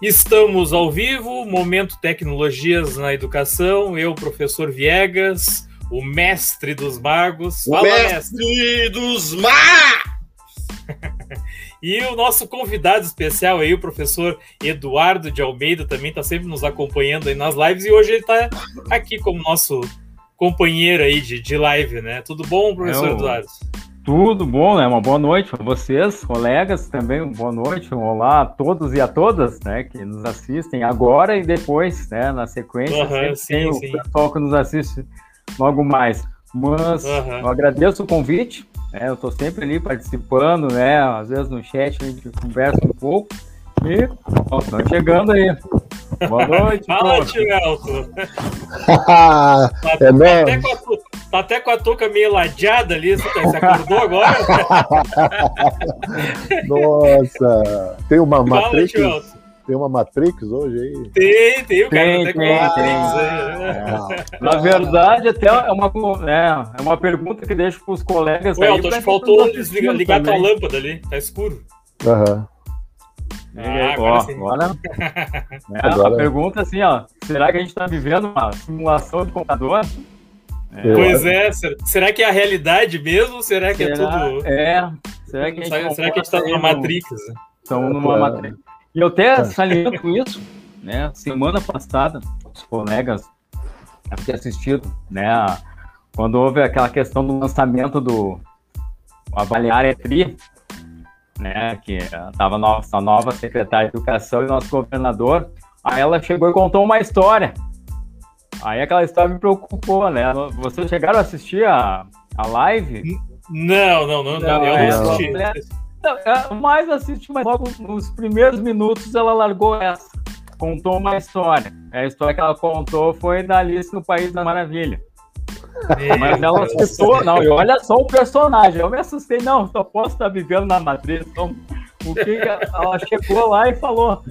Estamos ao vivo, Momento Tecnologias na Educação. Eu, professor Viegas, o mestre dos magos. O Fala, mestre, mestre dos magos! e o nosso convidado especial aí, o professor Eduardo de Almeida, também está sempre nos acompanhando aí nas lives e hoje ele está aqui como nosso companheiro aí de, de live, né? Tudo bom, professor é Eduardo? Tudo bom, né? Uma boa noite para vocês, colegas, também uma boa noite. Um olá a todos e a todas, né, que nos assistem agora e depois, né, na sequência. Uhum, sim, tem sim. o pessoal que nos assiste logo mais. Mas uhum. eu agradeço o convite, né, eu estou sempre ali participando, né, às vezes no chat a gente conversa um pouco. E ó, estão chegando aí. Boa noite. Fala, tio Elton. tá, é até com a, tá até com a touca meio ladeada ali. Você acordou agora? Nossa. Tem uma Fala, Matrix. Tem uma Matrix hoje aí? Tem, tem, o cara tem, até tem, com Matrix. É. Na verdade, até é uma, é, é uma pergunta que deixo para os colegas. Ué, Elton, faltou ligar, ligar a tua lâmpada ali, tá escuro. Aham. Uhum. Ah, agora, agora, é, agora, A pergunta é assim, ó, será que a gente está vivendo uma simulação de computador? É, pois é, será que é a realidade mesmo? Será que é será, é tudo. É, será que a gente, será que a gente tá numa Matrix? Estamos numa é. Matrix. E eu até saliento isso, né? Semana passada, os colegas ter assistido, né? Quando houve aquela questão do lançamento do Avaliar ETRI, né, que estava nossa nova secretária de Educação e nosso governador, aí ela chegou e contou uma história. Aí aquela história me preocupou, né? Vocês chegaram a assistir a, a live? Não, não, não, não, eu não assisti. Não, mais assisti, mas logo nos primeiros minutos ela largou essa. Contou uma história. A história que ela contou foi da Alice no País da Maravilha. Mas ela assustou, não, e olha só o personagem, eu me assustei, não, só posso estar vivendo na Matriz, então, o que ela chegou lá e falou,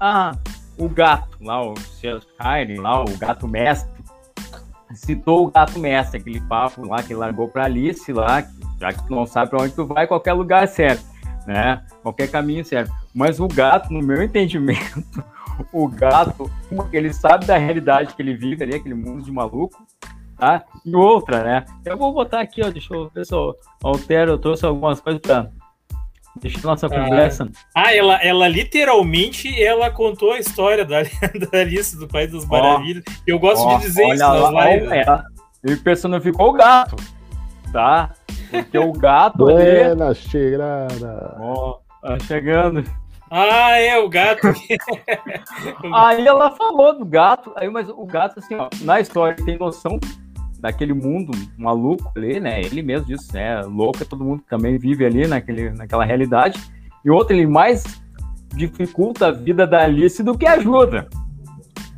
ah, o gato, lá, o Skyrim, lá, o gato mestre, citou o gato mestre, aquele papo lá que largou para Alice lá, já que tu não sabe para onde tu vai, qualquer lugar serve, né, qualquer caminho serve, mas o gato, no meu entendimento, o gato, ele sabe da realidade que ele vive ali, aquele mundo de maluco, tá? E outra, né? Eu vou botar aqui, ó, deixa eu ver se eu altero, eu trouxe algumas coisas para Deixa a nossa conversa. Ah, ela, ela literalmente ela contou a história da, da Alice do País das Maravilhas. Oh, eu gosto oh, de dizer isso nas lá, lives. É, ele personificou o gato, tá? Porque o gato. Buena ali... chegada. Ó, tá chegando. Ah, é o gato. aí ela falou do gato, aí, mas o gato, assim, ó, na história tem noção daquele mundo maluco ali, né? Ele mesmo disse, né? Louco, todo mundo também vive ali naquele, naquela realidade. E outro, ele mais dificulta a vida da Alice do que ajuda.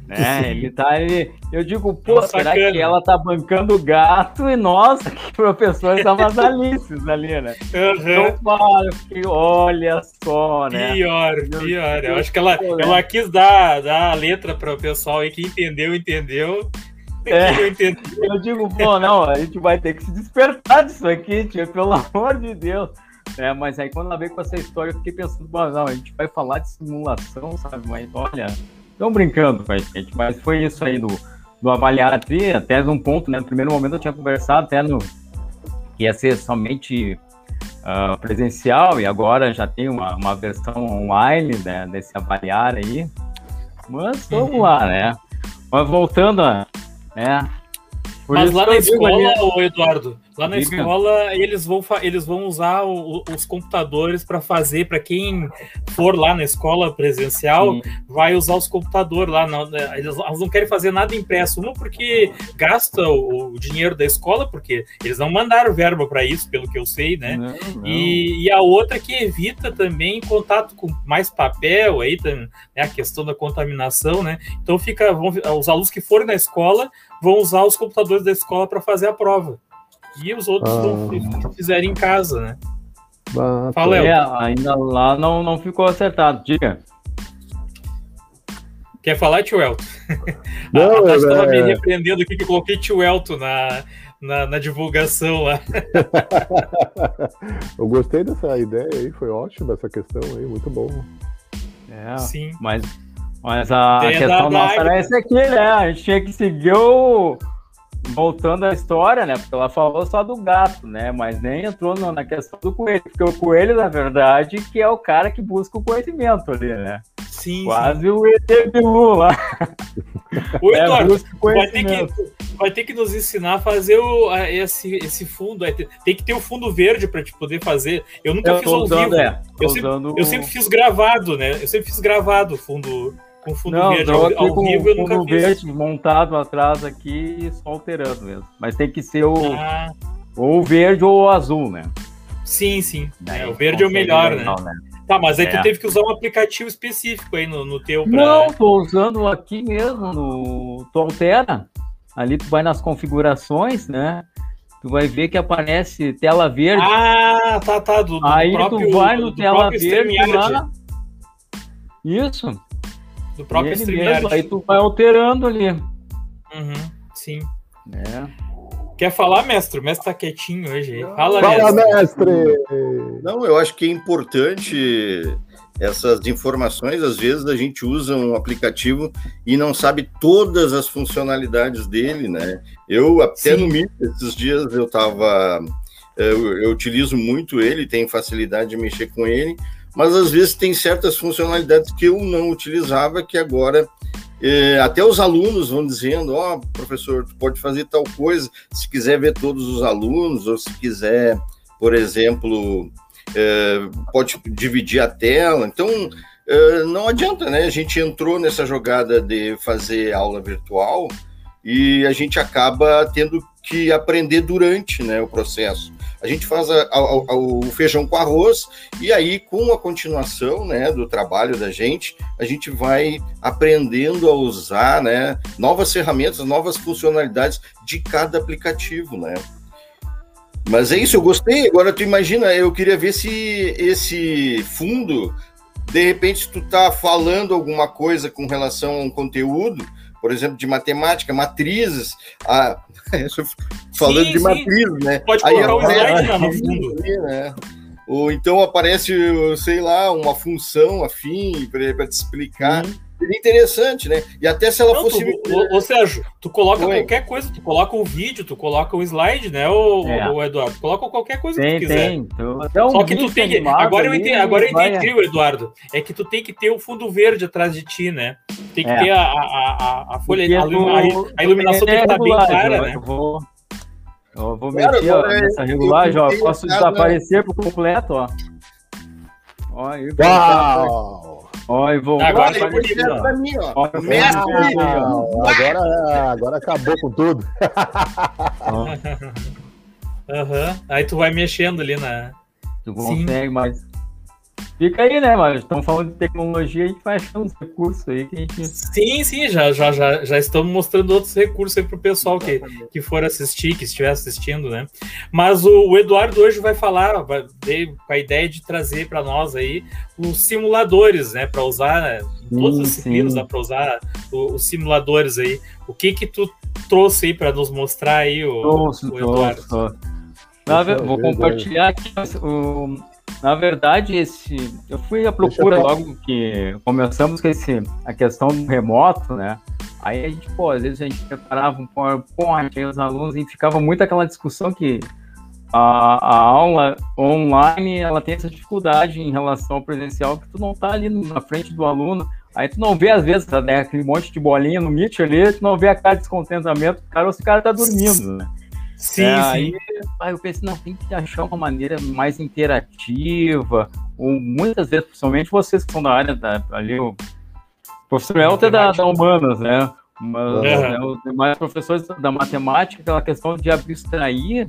Né? Ele tá ele, eu digo, pô, é será que ela tá bancando o gato e nossa, que professores são as Alices ali, né? Uhum. Então, olha só, né? Pior, pior. Eu acho que ela, ela quis dar, dar a letra para o pessoal aí que entendeu, entendeu. É, eu digo, pô, não, a gente vai ter que se despertar disso aqui, tio, pelo amor de Deus. É, mas aí quando ela veio com essa história, eu fiquei pensando, bom, não, a gente vai falar de simulação, sabe? Mas olha, estão brincando com a gente, mas foi isso aí do, do avaliar até, até um ponto, né? No primeiro momento eu tinha conversado até no que ia ser somente uh, presencial e agora já tem uma, uma versão online né, desse avaliar aí. Mas vamos uhum. lá, né? Mas voltando a, né? Por Mas lá na escola, ali... Eduardo, lá na Diga. escola eles vão, eles vão usar o, os computadores para fazer, para quem for lá na escola presencial, Sim. vai usar os computadores lá. Não, né, eles, eles, não querem fazer nada impresso. Uma, porque gasta o, o dinheiro da escola, porque eles não mandaram verba para isso, pelo que eu sei, né? Não, não. E, e, a outra que evita também contato com mais papel, aí né, a questão da contaminação, né? Então fica, vão, os alunos que forem na escola vão usar os computadores da escola para fazer a prova. E os outros ah. vão fizerem em casa, né? Ah, Fala, é, ainda lá não, não ficou acertado. Diga. Quer falar, tio Elton? Não, a Tati estava é... me repreendendo aqui que eu coloquei tio Elton na, na, na, divulgação lá. eu gostei dessa ideia aí, foi ótimo essa questão aí, muito bom. É, Sim. Mas, mas a Tem questão da, nossa era essa aqui, né? A gente tinha que seguir o. Voltando à história, né? Porque ela falou só do gato, né? Mas nem entrou na questão do coelho. Porque o coelho, na verdade, que é o cara que busca o conhecimento ali, né? Sim. Quase sim. o ET Bilu lá. O é, Eduardo, vai, ter que, vai ter que nos ensinar a fazer o, esse, esse fundo. Tem que ter o fundo verde para te poder fazer. Eu nunca eu fiz ao vivo. É, eu, sempre, usando... eu sempre fiz gravado, né? Eu sempre fiz gravado o fundo com fundo não, verde. Ao, ao com vivo eu nunca fundo verde montado atrás aqui e só alterando mesmo. Mas tem que ser o ah. ou verde ou azul, né? Sim, sim. É, o verde é o melhor, legal, né? né? Tá, mas aí é. tu teve que usar um aplicativo específico aí no, no teu. Pra... Não, tô usando aqui mesmo no. Tu altera. Ali tu vai nas configurações, né? Tu vai ver que aparece tela verde. Ah, tá, tá. Do, do aí próprio, tu vai no tela verde lá. Isso. Do próprio StreamYard. Aí tu vai alterando ali. Uhum, sim. É. Quer falar, mestre? O mestre tá quietinho hoje. Fala, Fala mestre. mestre! Não, eu acho que é importante essas informações. Às vezes a gente usa um aplicativo e não sabe todas as funcionalidades dele, né? Eu, até Sim. no Meet, esses dias eu tava. Eu, eu utilizo muito ele, tenho facilidade de mexer com ele, mas às vezes tem certas funcionalidades que eu não utilizava que agora é, até os alunos vão dizendo, ó, oh, professor, tu pode fazer tal coisa, se quiser ver todos os alunos, ou se quiser, por exemplo, é, pode dividir a tela. Então, é, não adianta, né? A gente entrou nessa jogada de fazer aula virtual e a gente acaba tendo que aprender durante né, o processo. A gente faz a, a, a, o feijão com arroz e aí, com a continuação né, do trabalho da gente, a gente vai aprendendo a usar né, novas ferramentas, novas funcionalidades de cada aplicativo, né? Mas é isso, eu gostei. Agora tu imagina, eu queria ver se esse fundo, de repente, tu tá falando alguma coisa com relação a um conteúdo, por exemplo, de matemática, matrizes, a, falando sim, de matriz, né? Pode colocar o slide lá no fundo. Né? Ou então aparece, sei lá, uma função afim para te explicar. Seria interessante, né? E até se ela não, fosse. Tu, ou, ou seja, tu coloca Oi. qualquer coisa, tu coloca um vídeo, tu coloca um slide, né, o, é. o Eduardo? Coloca qualquer coisa tem, que tu quiser. Tem. um Só que tu tem que. Agora eu entendi, agora eu entendi, vai... Eduardo. É que tu tem que ter o fundo verde atrás de ti, né? Tem que é. ter a, a, a, a folha, a, a, iluminação tem que estar tá bem clara, né? Eu vou, eu vou claro, mexer ó, nessa regulagem, ó. Posso desaparecer por completo, ó. Ó, aí, Uau! Ó, e vou. Agora é bonito, pra mim, ó. Agora, agora acabou com tudo. Uhum. Aí tu vai mexendo ali na. Tu consegue, Sim. mas Fica aí, né, mano? Estamos falando de tecnologia, a gente vai achando uns recursos aí que a gente. Sim, sim, já, já, já, já estamos mostrando outros recursos aí pro pessoal que, que for assistir, que estiver assistindo, né? Mas o, o Eduardo hoje vai falar, vai, veio com a ideia de trazer para nós aí os simuladores, né? Para usar né, em todas as disciplinas, dá para usar o, os simuladores aí. O que que tu trouxe aí para nos mostrar aí, o, trouxe, o Eduardo? Trouxe, trouxe. vou compartilhar aqui o na verdade, esse eu fui à procura logo que começamos com esse, a questão do remoto, né? Aí a gente, pô, às vezes a gente preparava um PowerPoint, aí os alunos, e ficava muito aquela discussão que a, a, aula online, ela tem essa dificuldade em relação ao presencial, que tu não tá ali na frente do aluno, aí tu não vê, às vezes, né, aquele monte de bolinha no Meet ali, tu não vê a cara de descontentamento, cara, ou se o cara tá dormindo, né? Sim, é, sim. Aí, aí eu pensei, não, tem que achar uma maneira mais interativa, ou muitas vezes, principalmente vocês que são da área da, ali, o professor Elton é da, da Humanas, né? Mas, né, os demais professores da matemática, aquela questão de abstrair,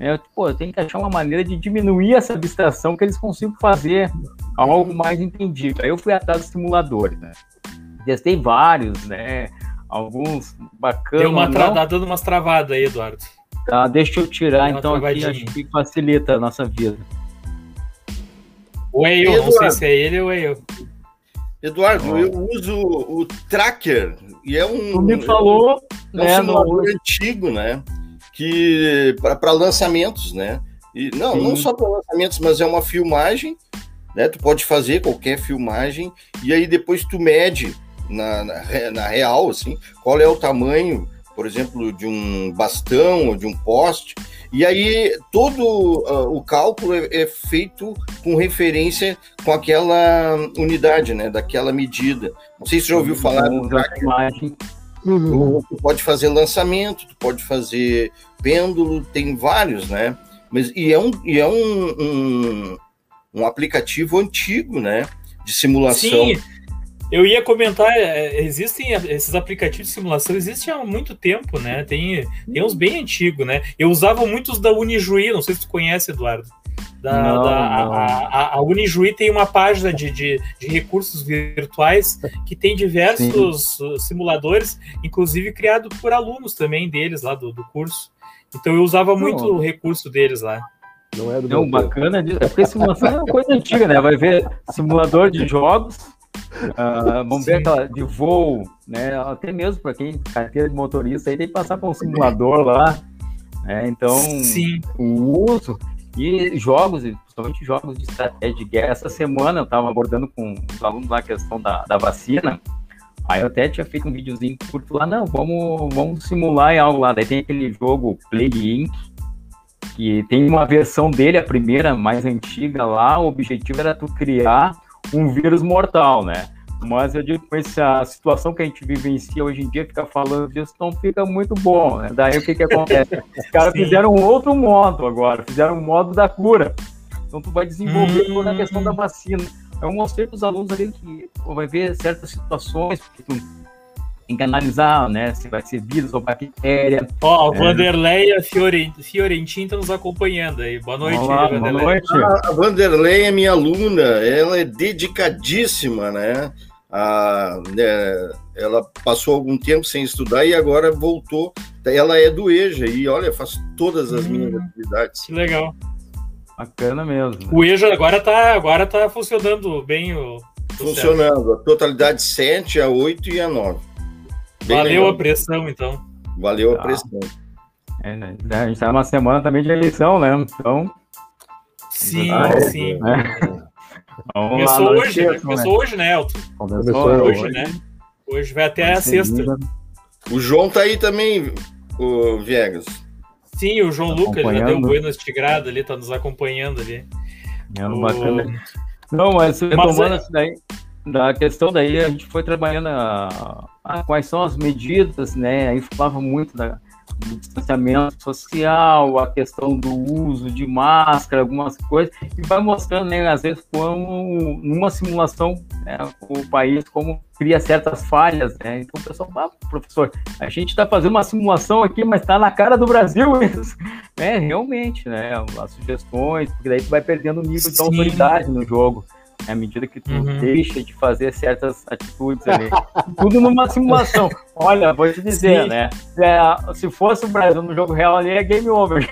é, pô, tem que achar uma maneira de diminuir essa abstração que eles consigam fazer algo mais entendido. Aí eu fui atrás dos simuladores, né? Testei vários, né? Alguns bacanas. Deu uma tra... Tá dando umas travadas aí, Eduardo. Tá, deixa eu tirar então aqui, acho que facilita a nossa vida. O eu, não sei se é ele ou eu. Eduardo, oh. eu uso o Tracker e é um. Tu me falou, é um né, simulador no... antigo, né? Que para lançamentos, né? E, não, Sim. não só para lançamentos, mas é uma filmagem né? Tu pode fazer qualquer filmagem e aí depois tu mede na, na, na real, assim, qual é o tamanho, por exemplo, de um bastão ou de um poste, e aí todo uh, o cálculo é, é, feito com referência com aquela unidade, né, daquela medida. Não sei se você já ouviu falar do tracker. Uhum. Tu pode fazer lançamento, tu pode fazer pêndulo, tem vários, né? Mas, e é um, e é um, um, um aplicativo antigo, né? De simulação. Sim. Eu ia comentar, é, existem esses aplicativos de simulação, existem há muito tempo, né? Tem, tem uns bem antigos, né? Eu usava muitos da Unijuí, não sei se tu conhece, Eduardo. Da, não, da, não. A, a, a, Unijuí tem uma página de, de, de, recursos virtuais que tem diversos Sim. simuladores, inclusive criado por alunos também deles lá do, do curso. Então eu usava não. muito o recurso deles lá. Não é do Não, bacana disso. É porque simulação é uma coisa antiga, né? Vai ver simulador de jogos, uh, vamos ver aquela de voo, né? Até mesmo para quem carteira de motorista aí tem que passar por um simulador lá. Né? Então, Sim. o uso e jogos, principalmente jogos de estratégia de guerra. Essa semana eu estava abordando com os alunos lá a questão da, da vacina. Aí eu até tinha feito um videozinho curto lá, não, vamos, vamos simular em algo lá. Daí tem aquele jogo Plague Inc., que tem uma versão dele, a primeira, mais antiga lá, o objetivo era tu criar um vírus mortal, né? Mas eu digo com essa situação que a gente vivencia hoje em dia, ficar falando disso não fica muito bom, né? Daí o que que acontece? Os caras fizeram um outro modo agora, fizeram um modo da cura. Então tu vai desenvolver hum. a questão da vacina. Eu mostrei para os alunos ali que vai ver certas situações, porque tu tem que analisar, né, se vai ser vírus ou bactéria. Ó, oh, é. Vanderleia Fiorentin está nos acompanhando aí. Boa noite, Olá, Boa noite. A Vanderleia é minha aluna, ela é dedicadíssima, né? A, né, ela passou algum tempo sem estudar e agora voltou. Ela é do EJA e olha, faz todas as hum, minhas atividades. Que legal. Bacana mesmo. O EJA agora tá, agora tá funcionando bem o. Funcionando, a totalidade 7, a 8 e a 9. Bem Valeu legal. a pressão, então. Valeu a tá. pressão. É, né? A gente está numa semana também de eleição, né? Então. Sim, ah, sim. É. Começou hoje, né? Começou né? hoje, né, Elton? Começou hoje, hoje, né? Hoje vai até a sexta. O João tá aí também, o Viegas. Sim, o João tá Lucas já deu um Buenas Tigrado ali, tá nos acompanhando ali. É o... bacana. Não, mas retomando é... isso daí, da questão daí, a gente foi trabalhando a, a, quais são as medidas, né? Aí falava muito da, do distanciamento social, a questão do uso de máscara, algumas coisas, e vai mostrando, né, às vezes, como numa simulação, né, o país, como cria certas falhas, né? Então o pessoal fala, ah, professor, a gente está fazendo uma simulação aqui, mas está na cara do Brasil isso. É, realmente, né? As sugestões, porque daí tu vai perdendo o nível Sim. de autoridade no jogo à medida que tu uhum. deixa de fazer certas atitudes ali. Tudo numa simulação. Olha, vou te dizer, Sim. né? É, se fosse o Brasil no jogo real ali, é game over.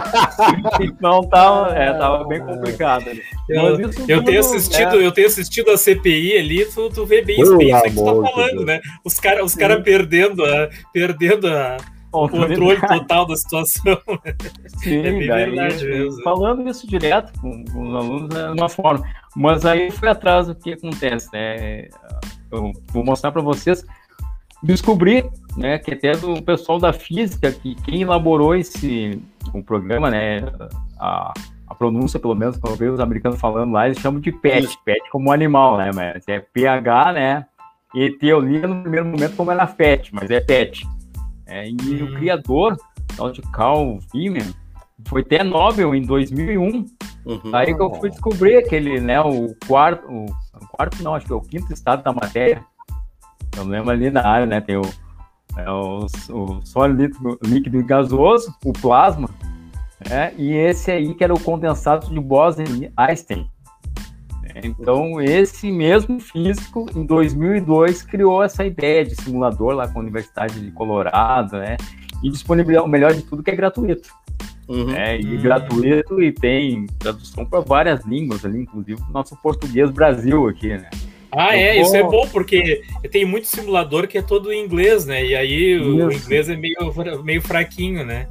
então tava, é, tava bem complicado ali. Eu, eu tenho assistido, é... eu tenho assistido a CPI ali, tu, tu vê bem isso, bem isso que tu tá falando, né? Os caras os cara perdendo a. Perdendo a o controle total da situação. Sim, é bem daí, verdade mesmo. Falando isso direto com, com, os alunos é uma forma. Mas aí foi atrás do que acontece, né? Eu vou mostrar para vocês. Descobri, né, que até do pessoal da física, que quem elaborou esse o programa, né, a, a pronúncia, pelo menos, quando eu vejo os americanos falando lá, eles chamam de PET, PET como animal, né, mas é PH, né, e eu li no primeiro momento como era FET, mas é PET. É, e hum. o criador, tal de Carl Wieman, foi até Nobel em 2001. Uhum. Aí que eu fui descobrir aquele, né, o quarto, o, o, quarto não, acho que é o quinto estado da matéria. Eu lembro ali na área, né, tem o, é, o, o sólido líquido e gasoso, o plasma, né, e esse aí que era o condensado de Bose-Einstein. Então, esse mesmo físico, em 2002, criou essa ideia de simulador lá com a Universidade de Colorado, né? E disponibilizar o melhor de tudo, que é gratuito. Uhum. É, e uhum. gratuito e tem tradução para várias línguas ali, inclusive o nosso português Brasil aqui, né? Ah, é, isso é bom, porque tem muito simulador que é todo em inglês, né? E aí isso. o inglês é meio, meio fraquinho, né?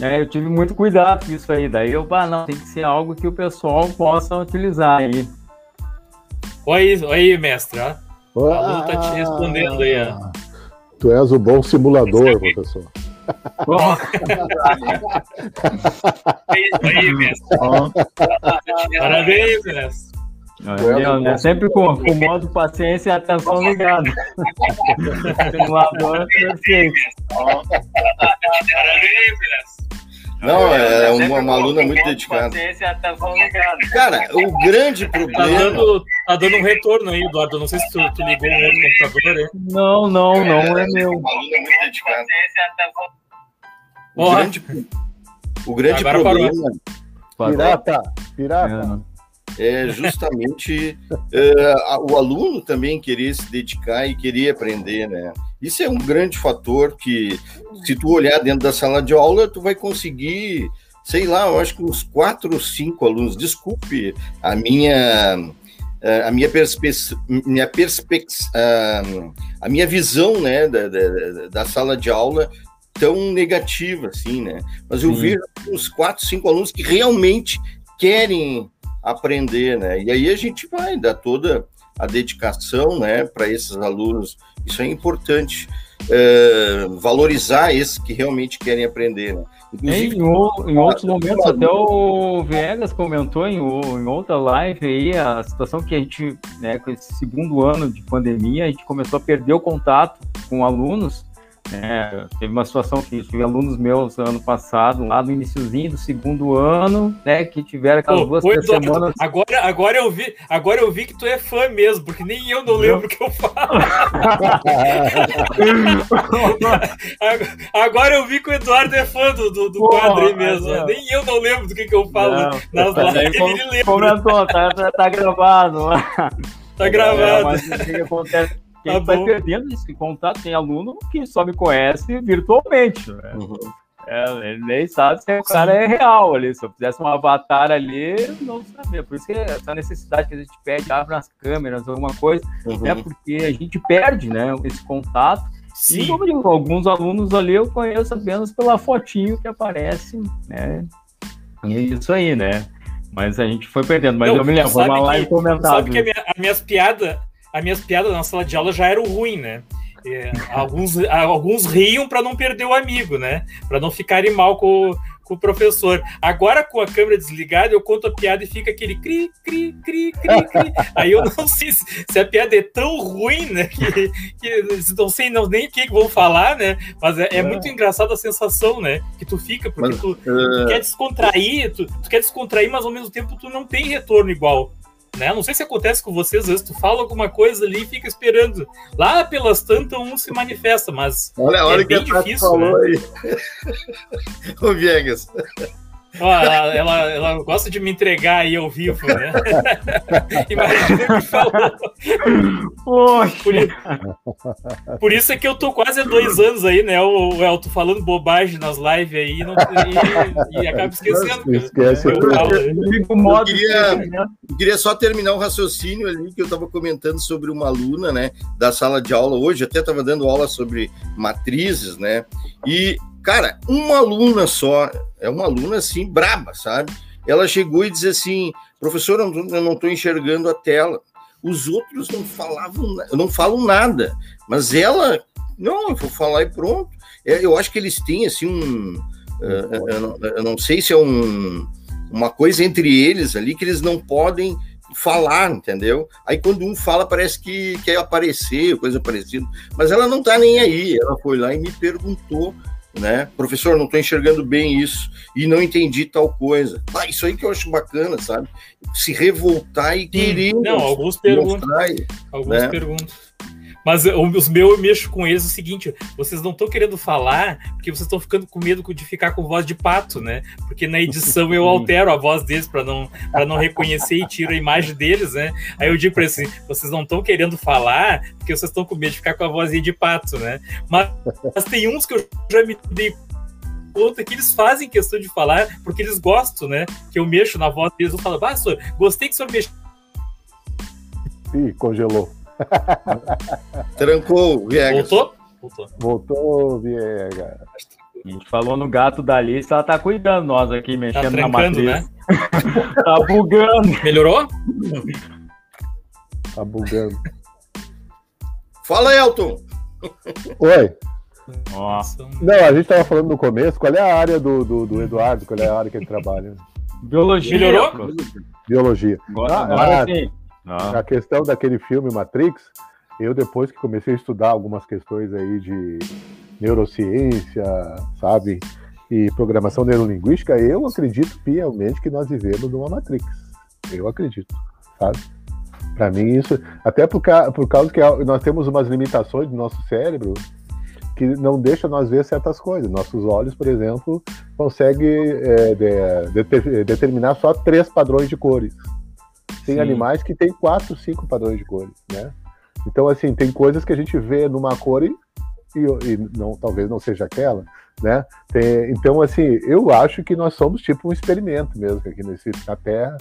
É, eu tive muito cuidado com isso aí. Daí eu, ah, não, tem que ser algo que o pessoal possa utilizar aí. Oi, oi, mestre. Ó. A Lu tá te respondendo aí. Ó. Tu és o bom simulador, professor. aí, mestre. Parabéns, mestre. É, é, sempre com, com modo paciência e atenção ligado. Simulador perfeito. Parabéns, mestre. Não, é, é uma, uma aluna muito dedicada. Cara, o grande tá problema. Tá dando, tá dando um retorno aí, Eduardo. Não sei se tu, tu ligou o outro computador aí. Não, não, não é, é meu. Uma aluna muito dedicada. O grande, o grande problema. Parou. Pirata, pirata. É, justamente é, o aluno também querer se dedicar e querer aprender, né? Isso é um grande fator que, se tu olhar dentro da sala de aula, tu vai conseguir, sei lá, eu acho que uns quatro ou cinco alunos. Desculpe a minha a minha perspe minha perspex a minha visão né da, da, da, sala de aula tão negativa assim né mas eu vejo uns quatro cinco alunos que realmente querem aprender né e aí a gente vai dar toda a dedicação né para esses alunos isso é importante. É, valorizar esses que realmente querem aprender. Né? Inclusive, em, em, outros momentos, até o Viegas comentou em, em, outra live aí a situação que a gente, né, com esse segundo ano de pandemia, a gente começou a perder o contato com alunos é, teve uma situação que tive alunos meus ano passado, lá no iníciozinho do segundo ano, né, que tiveram aquelas duas semanas. Agora, agora, eu vi, agora eu vi que tu é fã mesmo, porque nem eu não lembro o que eu falo. agora eu vi que o Eduardo é fã do, do, do Pô, quadro aí mesmo. É. Nem eu não lembro do que, que eu falo não, nas lives. Ele lembra. Comentou, tá, tá, tá gravado. Tá gravado. É, mas o que acontece? Porque tá a gente vai perdendo esse contato. Tem aluno que só me conhece virtualmente. Né? Uhum. É, ele nem sabe se o cara é real ali. Se eu fizesse um avatar ali, não sabia. Por isso que essa necessidade que a gente pede, abre as câmeras, alguma coisa, uhum. é porque a gente perde né, esse contato. Sim. E como digo, alguns alunos ali eu conheço apenas pela fotinho que aparece, né? E é isso aí, né? Mas a gente foi perdendo. Mas não, eu me lembro, uma live comentada. Sabe que a minha, as minhas piadas as minhas piadas na sala de aula já eram ruins, né? É, alguns, alguns riam para não perder o amigo, né? Para não ficarem mal com, com o professor. Agora, com a câmera desligada, eu conto a piada e fica aquele cri, cri, cri, cri, cri. Aí eu não sei se, se, a piada é tão ruim, né? Que, que não sei não, nem o que vão falar, né? Mas é, é, é, muito engraçada a sensação, né? Que tu fica, porque mas, tu, tu, uh... quer descontrair, tu, tu quer descontrair, mas ao mesmo tempo tu não tem retorno igual. Né? Não sei se acontece com vocês, às vezes tu fala alguma coisa ali e fica esperando. Lá pelas tantas um se manifesta, mas olha, olha é bem difícil. Falou né? aí. o Viegas. Ó, ela, ela, ela, gosta de me entregar aí ao vivo, né? Imagina o que falou. Poxa. Por, por, isso é que eu tô quase há dois anos aí, né, o, o Elton, falando bobagem nas lives aí não, e, e acaba esquecendo. Esquece. Eu, eu, eu, queria, eu queria só terminar o um raciocínio ali que eu estava comentando sobre uma aluna, né, da sala de aula hoje, até estava dando aula sobre matrizes, né, e Cara, uma aluna só, é uma aluna assim, braba, sabe? Ela chegou e disse assim: professor, eu não estou enxergando a tela. Os outros não falavam, não falam nada, mas ela, não, eu vou falar e pronto. É, eu acho que eles têm assim um. Eu, não, eu não sei se é um, uma coisa entre eles ali que eles não podem falar, entendeu? Aí quando um fala, parece que quer aparecer, coisa parecida. Mas ela não tá nem aí. Ela foi lá e me perguntou né? Professor, não estou enxergando bem isso e não entendi tal coisa. Ah, isso aí que eu acho bacana, sabe? Se revoltar e querer. Não, alguns perguntam. Alguns né? perguntam. Mas os meus eu mexo com eles o seguinte: vocês não estão querendo falar porque vocês estão ficando com medo de ficar com voz de pato, né? Porque na edição eu altero a voz deles para não, não reconhecer e tiro a imagem deles, né? Aí eu digo para eles assim: vocês não estão querendo falar porque vocês estão com medo de ficar com a vozinha de pato, né? Mas, mas tem uns que eu já me dei conta que eles fazem questão de falar porque eles gostam, né? Que eu mexo na voz deles, eu falo, ah, senhor, gostei que o senhor mexeu. Ih, congelou. Trancou, Viegas. Voltou? Voltou. Voltou, Viegas. A gente falou no gato da Alice, ela tá cuidando nós aqui, mexendo tá na matriz. Né? tá bugando. Melhorou? Tá bugando. Fala, Elton! Oi. Nossa. Não, a gente tava falando no começo, qual é a área do, do, do Eduardo, qual é a área que ele trabalha? Biologia. Melhorou? Biologia. Agora, ah, agora sim. Ah. A questão daquele filme Matrix, eu depois que comecei a estudar algumas questões aí de neurociência, sabe, e programação neurolinguística, eu acredito piamente que nós vivemos numa Matrix. Eu acredito, sabe? Para mim isso, até por, por causa que nós temos umas limitações do nosso cérebro que não deixa nós ver certas coisas. Nossos olhos, por exemplo, conseguem é, de, de, determinar só três padrões de cores. Tem Sim. animais que têm quatro, cinco padrões de cores, né? Então, assim, tem coisas que a gente vê numa cor e, e não, talvez não seja aquela, né? Tem, então, assim, eu acho que nós somos tipo um experimento mesmo aqui nesse, na Terra.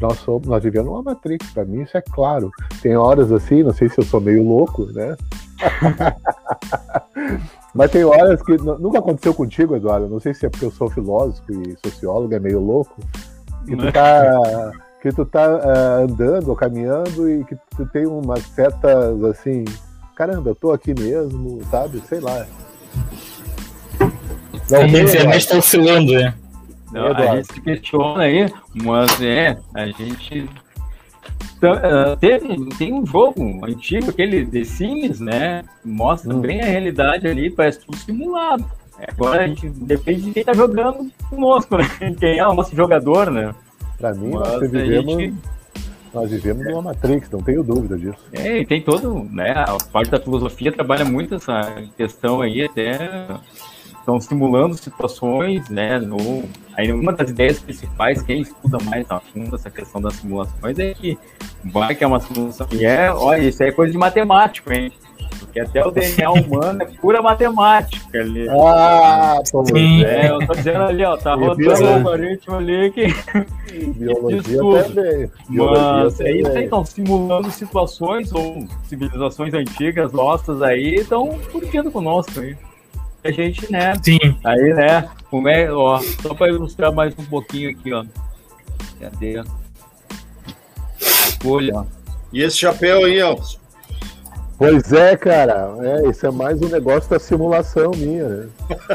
Nós, somos, nós vivemos uma Matrix, para mim isso é claro. Tem horas assim, não sei se eu sou meio louco, né? Mas tem horas que nunca aconteceu contigo, Eduardo. Não sei se é porque eu sou filósofo e sociólogo, é meio louco. Que tu tá que tu tá uh, andando ou caminhando e que tu tem umas setas assim, caramba, eu tô aqui mesmo, sabe? Sei lá. Não, a internet tá oscilando, né? Não, a gente se questiona aí, mas é, a gente Uh, teve, tem um jogo antigo, aquele The Sims, né? Mostra hum. bem a realidade ali, parece tudo simulado. Agora a gente depende de quem tá jogando conosco, né? Quem é o nosso jogador, né? Para mim, nós vivemos, gente... nós vivemos numa Matrix, não tenho dúvida disso. É, e tem todo, né? A parte da filosofia trabalha muito essa questão aí, até estão simulando situações, né? No, aí uma das ideias principais, quem estuda mais a fundo essa questão das simulações é que vai que é uma simulação. E é, olha, isso aí é coisa de matemático, hein? Porque até o DNA humano é pura matemática ali. Ah, sim. É, eu tô dizendo ali, ó, tá rodando o algoritmo ali que. Biologia também. Mas é isso aí, estão simulando situações ou civilizações antigas nossas aí, estão curtindo conosco aí. A gente, né? Sim. Aí, né? Como é, ó, só para ilustrar mais um pouquinho aqui, ó. Cadê? Folha. E esse chapéu aí, ó. Pois é, cara. É, isso é mais um negócio da simulação minha, né?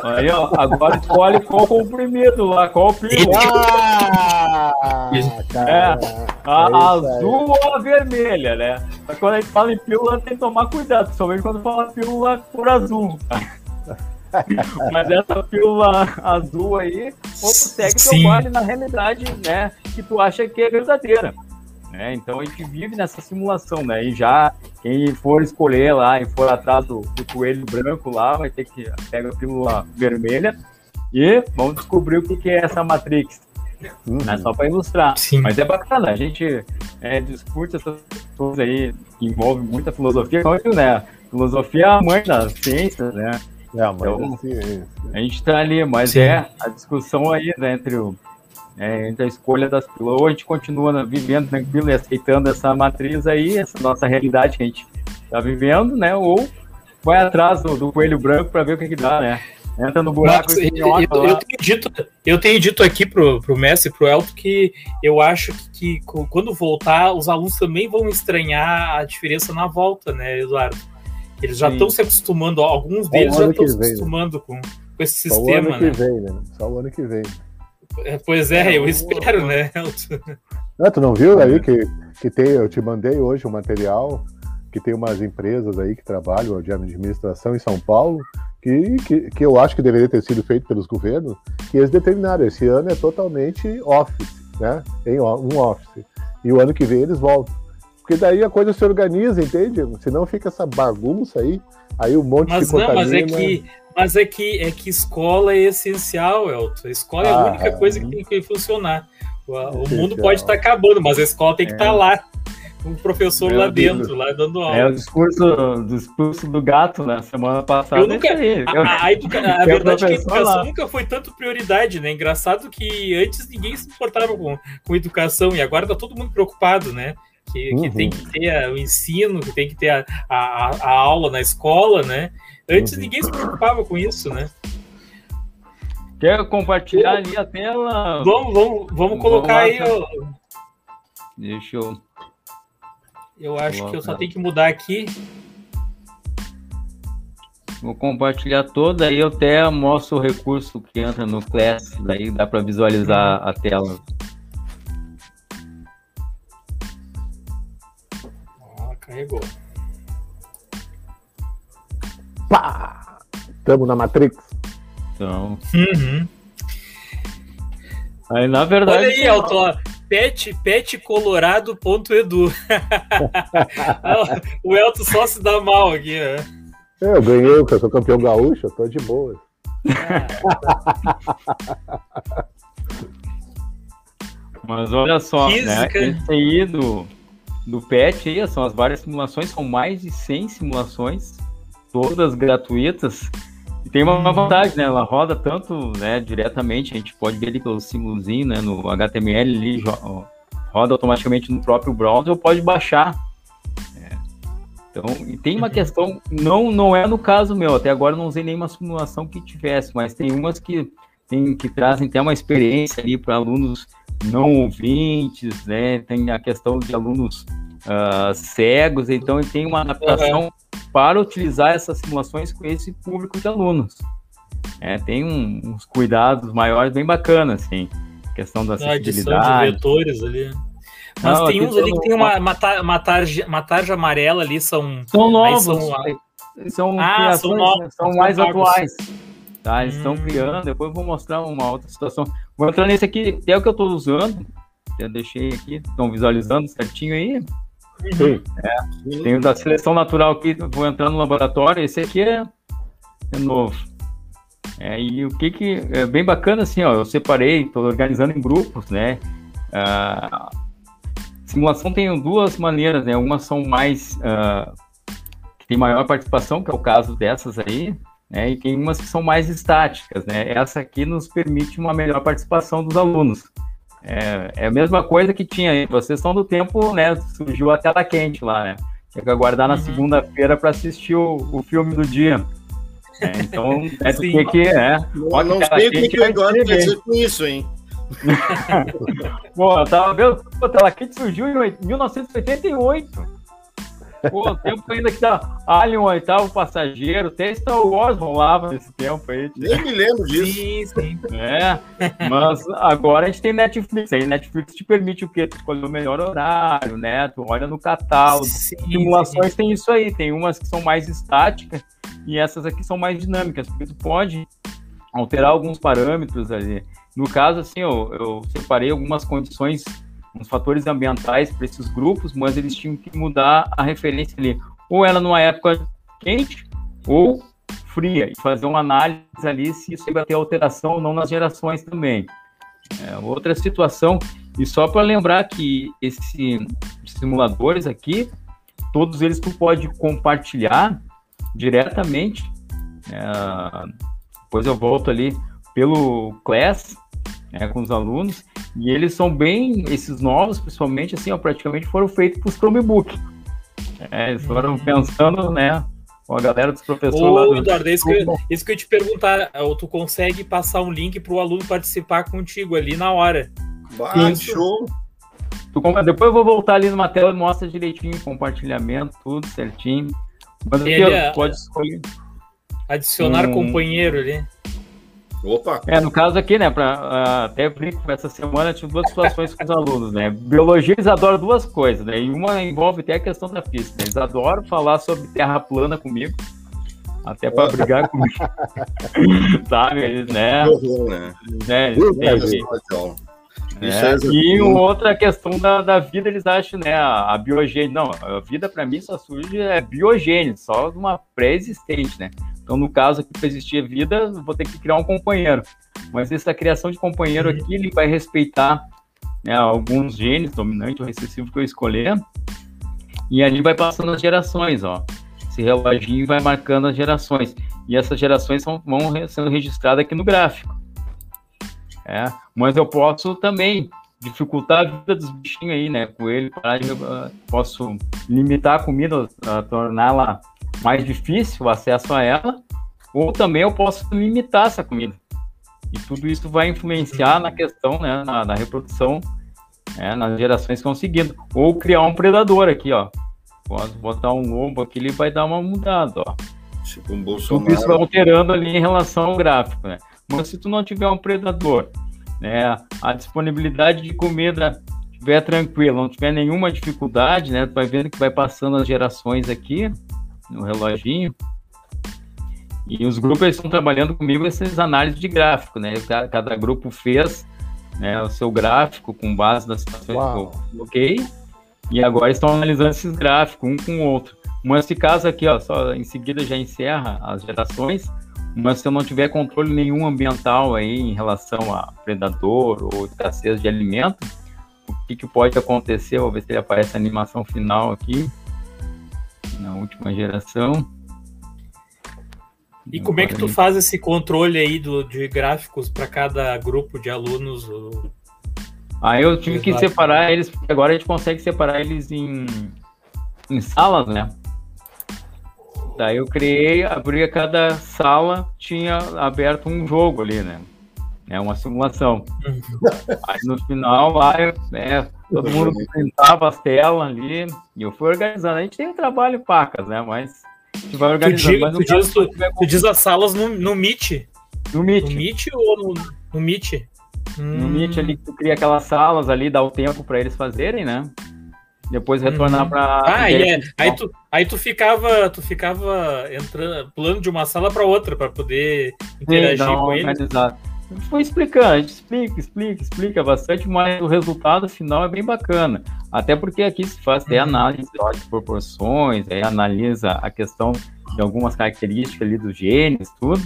Aí, ó, agora escolhe qual comprimido lá, qual pílula. Ah, é, a é azul ou a vermelha, né? Mas quando a gente fala em pílula, tem que tomar cuidado, principalmente quando fala pílula por azul. Mas essa pílula azul aí, ou tu segue teu baile na realidade, né? Que tu acha que é verdadeira. Né? Então a gente vive nessa simulação, né? E já quem for escolher lá e for atrás do, do coelho branco lá, vai ter que pegar a pílula vermelha e vamos descobrir o que, que é essa Matrix. Uhum. Né? Só para ilustrar. Sim. Mas é bacana, a gente é, discute essas coisas aí que envolvem muita filosofia. Então, né? Filosofia é a mãe das ciências, né? É a mãe então, da ciência. A gente está ali, mas Sim. é a discussão aí né, entre o é, entre a escolha das pílulas. Ou a gente continua vivendo tranquilo e aceitando essa matriz aí, essa nossa realidade que a gente está vivendo, né? Ou vai atrás do, do coelho branco para ver o que, que dá, né? Entra no buraco Mas, eu, eu, eu, tenho dito, eu tenho dito aqui pro, pro Messi e pro Elton que eu acho que, que quando voltar, os alunos também vão estranhar a diferença na volta, né, Eduardo? Eles já estão se acostumando, alguns deles já estão se né? acostumando né? com, com esse Só sistema. Só o ano né? que vem, né? Só o ano que vem. É, pois é, eu espero, né? Não, tu não viu aí que, que tem, eu te mandei hoje um material que tem umas empresas aí que trabalham de administração em São Paulo, que, que, que eu acho que deveria ter sido feito pelos governos, que eles determinaram, esse ano é totalmente office, né? Em um office. E o ano que vem eles voltam. Porque daí a coisa se organiza, entende? Senão fica essa bagunça aí, aí um monte mas de Não, mas é que mas é que, é que escola é essencial, Elton. A escola ah, é a única coisa que tem que funcionar. O, o mundo pode estar tá acabando, mas a escola tem que estar tá é. tá lá. O professor Meu lá Deus. dentro, lá dando aula. É o discurso, discurso do gato na semana passada. Eu nunca, é a, a, educa, a verdade é que a educação lá. nunca foi tanto prioridade, né? Engraçado que antes ninguém se importava com, com educação e agora tá todo mundo preocupado, né? Que, uhum. que tem que ter o ensino, que tem que ter a, a, a aula na escola, né? Antes ninguém se preocupava com isso, né? Quer compartilhar ali a tela? Vamos, vamos, vamos colocar vamos aí. Ó. Deixa eu. Eu acho Coloca. que eu só tenho que mudar aqui. Vou compartilhar toda, aí eu até mostro o recurso que entra no Class, daí dá para visualizar a tela. Ó, carregou. Pá! Estamos na Matrix. Então. Uhum. Aí, na verdade. Olha aí, Elton, ó, pet, petcolorado.edu. o Elton só se dá mal aqui, ó. É, eu ganhei, eu sou campeão gaúcho, eu tô de boa. Mas olha só, né? Esse aí do, do PET aí, são as várias simulações, são mais de 100 simulações, todas gratuitas. E tem uma uhum. vantagem, né? Ela roda tanto né, diretamente, a gente pode ver ali pelo símbolozinho, né? No HTML ali, roda automaticamente no próprio browser, ou pode baixar então, e tem uma questão, não, não é no caso meu, até agora não usei nenhuma simulação que tivesse, mas tem umas que, tem, que trazem até uma experiência ali para alunos não ouvintes, né? Tem a questão de alunos uh, cegos, então tem uma adaptação para utilizar essas simulações com esse público de alunos. É, tem um, uns cuidados maiores bem bacanas, assim, questão da acessibilidade. A de vetores ali. Mas não, tem uns ali que tem uma, uma, uma, tarja, uma tarja amarela ali, são. São novos. São, são, ah, são, novos, são mais atuais. Tá, eles estão hum. criando, depois eu vou mostrar uma outra situação. Vou entrar nesse aqui, é o que eu estou usando. Já deixei aqui, estão visualizando certinho aí. Sim. É, tem o da seleção natural aqui, vou entrar no laboratório. Esse aqui é, é novo. É, e o que que é bem bacana assim, ó, eu separei, estou organizando em grupos, né? Ah, Simulação tem duas maneiras, né? Umas são mais uh, que tem maior participação, que é o caso dessas aí, né? E tem umas que são mais estáticas, né? Essa aqui nos permite uma melhor participação dos alunos. É, é a mesma coisa que tinha aí. Vocês estão do tempo, né? Surgiu a tela quente lá, né? Tinha que aguardar na uhum. segunda-feira para assistir o, o filme do dia. É, então, é do que que é. Eu não sei o que, que o Eduardo vai dizer com isso, hein? Pô, eu tava vendo, pô, tela quente surgiu em 1988. Pô, o tempo ainda que tá Alien, o oitavo passageiro, até Star Wars rolava nesse tempo aí. Nem me lembro disso. Sim, sim. É, mas agora a gente tem Netflix. Aí Netflix te permite o quê? Tu escolher o melhor horário, né? Tu olha no catálogo. Sim, Simulações sim. tem isso aí. Tem umas que são mais estáticas e essas aqui são mais dinâmicas, porque tu pode alterar alguns parâmetros ali. No caso, assim, eu, eu separei algumas condições, uns fatores ambientais para esses grupos, mas eles tinham que mudar a referência ali. Ou era numa época quente, ou fria, e fazer uma análise ali se isso ia ter alteração ou não nas gerações também. É, outra situação, e só para lembrar que esses simuladores aqui, todos eles tu pode compartilhar diretamente. É, depois eu volto ali pelo Class, né, com os alunos, e eles são bem, esses novos, principalmente, assim, ó, praticamente foram feitos para os Chromebook. É, eles foram uhum. pensando, né, com a galera dos professores. Ô, Eduardo, isso que, eu, isso que eu ia te perguntar, tu consegue passar um link para o aluno participar contigo ali na hora. Bah, show! Tu, depois eu vou voltar ali numa tela e mostra direitinho, compartilhamento, tudo certinho. Mas aqui, ó, pode escolher. Adicionar um... companheiro ali. Opa! É, no caso aqui, né, pra, uh, até brinco, essa semana tive duas situações com os alunos, né? Biologia eles adoram duas coisas, né? E uma envolve até a questão da física. Né? Eles adoram falar sobre terra plana comigo, até para brigar comigo. Sabe? Eles, né? né? né? Eles, é, e outra questão da, da vida, eles acham, né, a, a biogênese, não, a vida para mim só surge é biogênese, só uma pré-existente, né? Então, no caso aqui, para existir vida, vou ter que criar um companheiro. Mas essa criação de companheiro uhum. aqui, ele vai respeitar né, alguns genes, dominante ou recessivo que eu escolher, e ali vai passando as gerações, ó. Esse reloginho vai marcando as gerações. E essas gerações são, vão sendo registradas aqui no gráfico. É, mas eu posso também dificultar a vida dos bichinhos aí, né? Coelho, posso limitar a comida, torná-la mais difícil o acesso a ela, ou também eu posso limitar essa comida. E tudo isso vai influenciar na questão, né, na, na reprodução, né, nas gerações que vão seguindo. Ou criar um predador aqui, ó. Posso botar um lobo aqui, ele vai dar uma mudada, ó. Tipo um Bolsonaro. Tudo isso vai alterando ali em relação ao gráfico, né? Mas se tu não tiver um predador, né, a disponibilidade de comida estiver tranquila, não tiver nenhuma dificuldade, né, tu vai vendo que vai passando as gerações aqui no reloginho. E os grupos estão trabalhando comigo essas análises de gráfico, né? Cada, cada grupo fez né, o seu gráfico com base nas situações Uau. que eu coloquei. E agora estão analisando esses gráficos um com o outro. Mas esse caso aqui, ó, só em seguida já encerra as gerações. Mas se eu não tiver controle nenhum ambiental aí em relação a predador ou escassez de alimento, o que, que pode acontecer? Vou ver se aparece a animação final aqui, na última geração. E como é que tu faz esse controle aí do, de gráficos para cada grupo de alunos? Aí eu tive que separar eles, porque agora a gente consegue separar eles em, em salas, né? Daí eu criei, abria cada sala, tinha aberto um jogo ali, né? É uma simulação. Uhum. Aí no final lá, é, todo mundo pintava as telas ali e eu fui organizando. A gente tem um trabalho pacas, né? Mas a gente vai organizando. Tu, diz, tu, diz, tu, tu diz as salas no, no Meet? No Meet. No Meet ou no, no Meet? No hum. Meet ali, tu cria aquelas salas ali, dá o tempo para eles fazerem, né? Depois retornar uhum. para. Ah, é. aí, tu, aí tu ficava, tu ficava entrando, pulando de uma sala para outra para poder interagir Sim, com eles. Exato. Foi explicando, a gente explica, explica, explica bastante, mas o resultado final é bem bacana. Até porque aqui se faz até uhum. análise de proporções, aí analisa a questão de algumas características ali dos genes, tudo.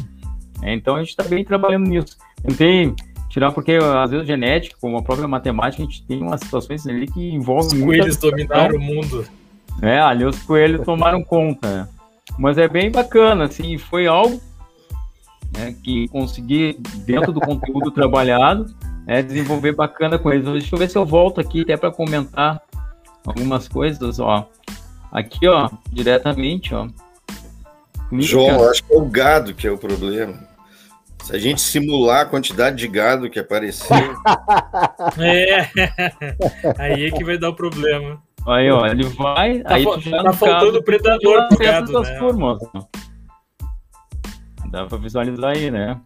É, então a gente está bem trabalhando nisso. Tentei tirar porque às vezes genética, como a própria matemática, a gente tem umas situações ali que envolvem. Os coelhos dominaram o mundo. É, ali os coelhos tomaram conta. Né? Mas é bem bacana, assim, foi algo né, que consegui, dentro do conteúdo trabalhado, é, desenvolver bacana com eles. Deixa eu ver se eu volto aqui até para comentar algumas coisas, ó. Aqui, ó, diretamente, ó. João, acho que é o gado que é o problema. Se a gente simular a quantidade de gado que apareceu. é, aí é que vai dar o problema. Aí, ó, ele vai. Tá, aí tá faltando o predador pro gado, né? Turmas, Dá pra visualizar aí, né?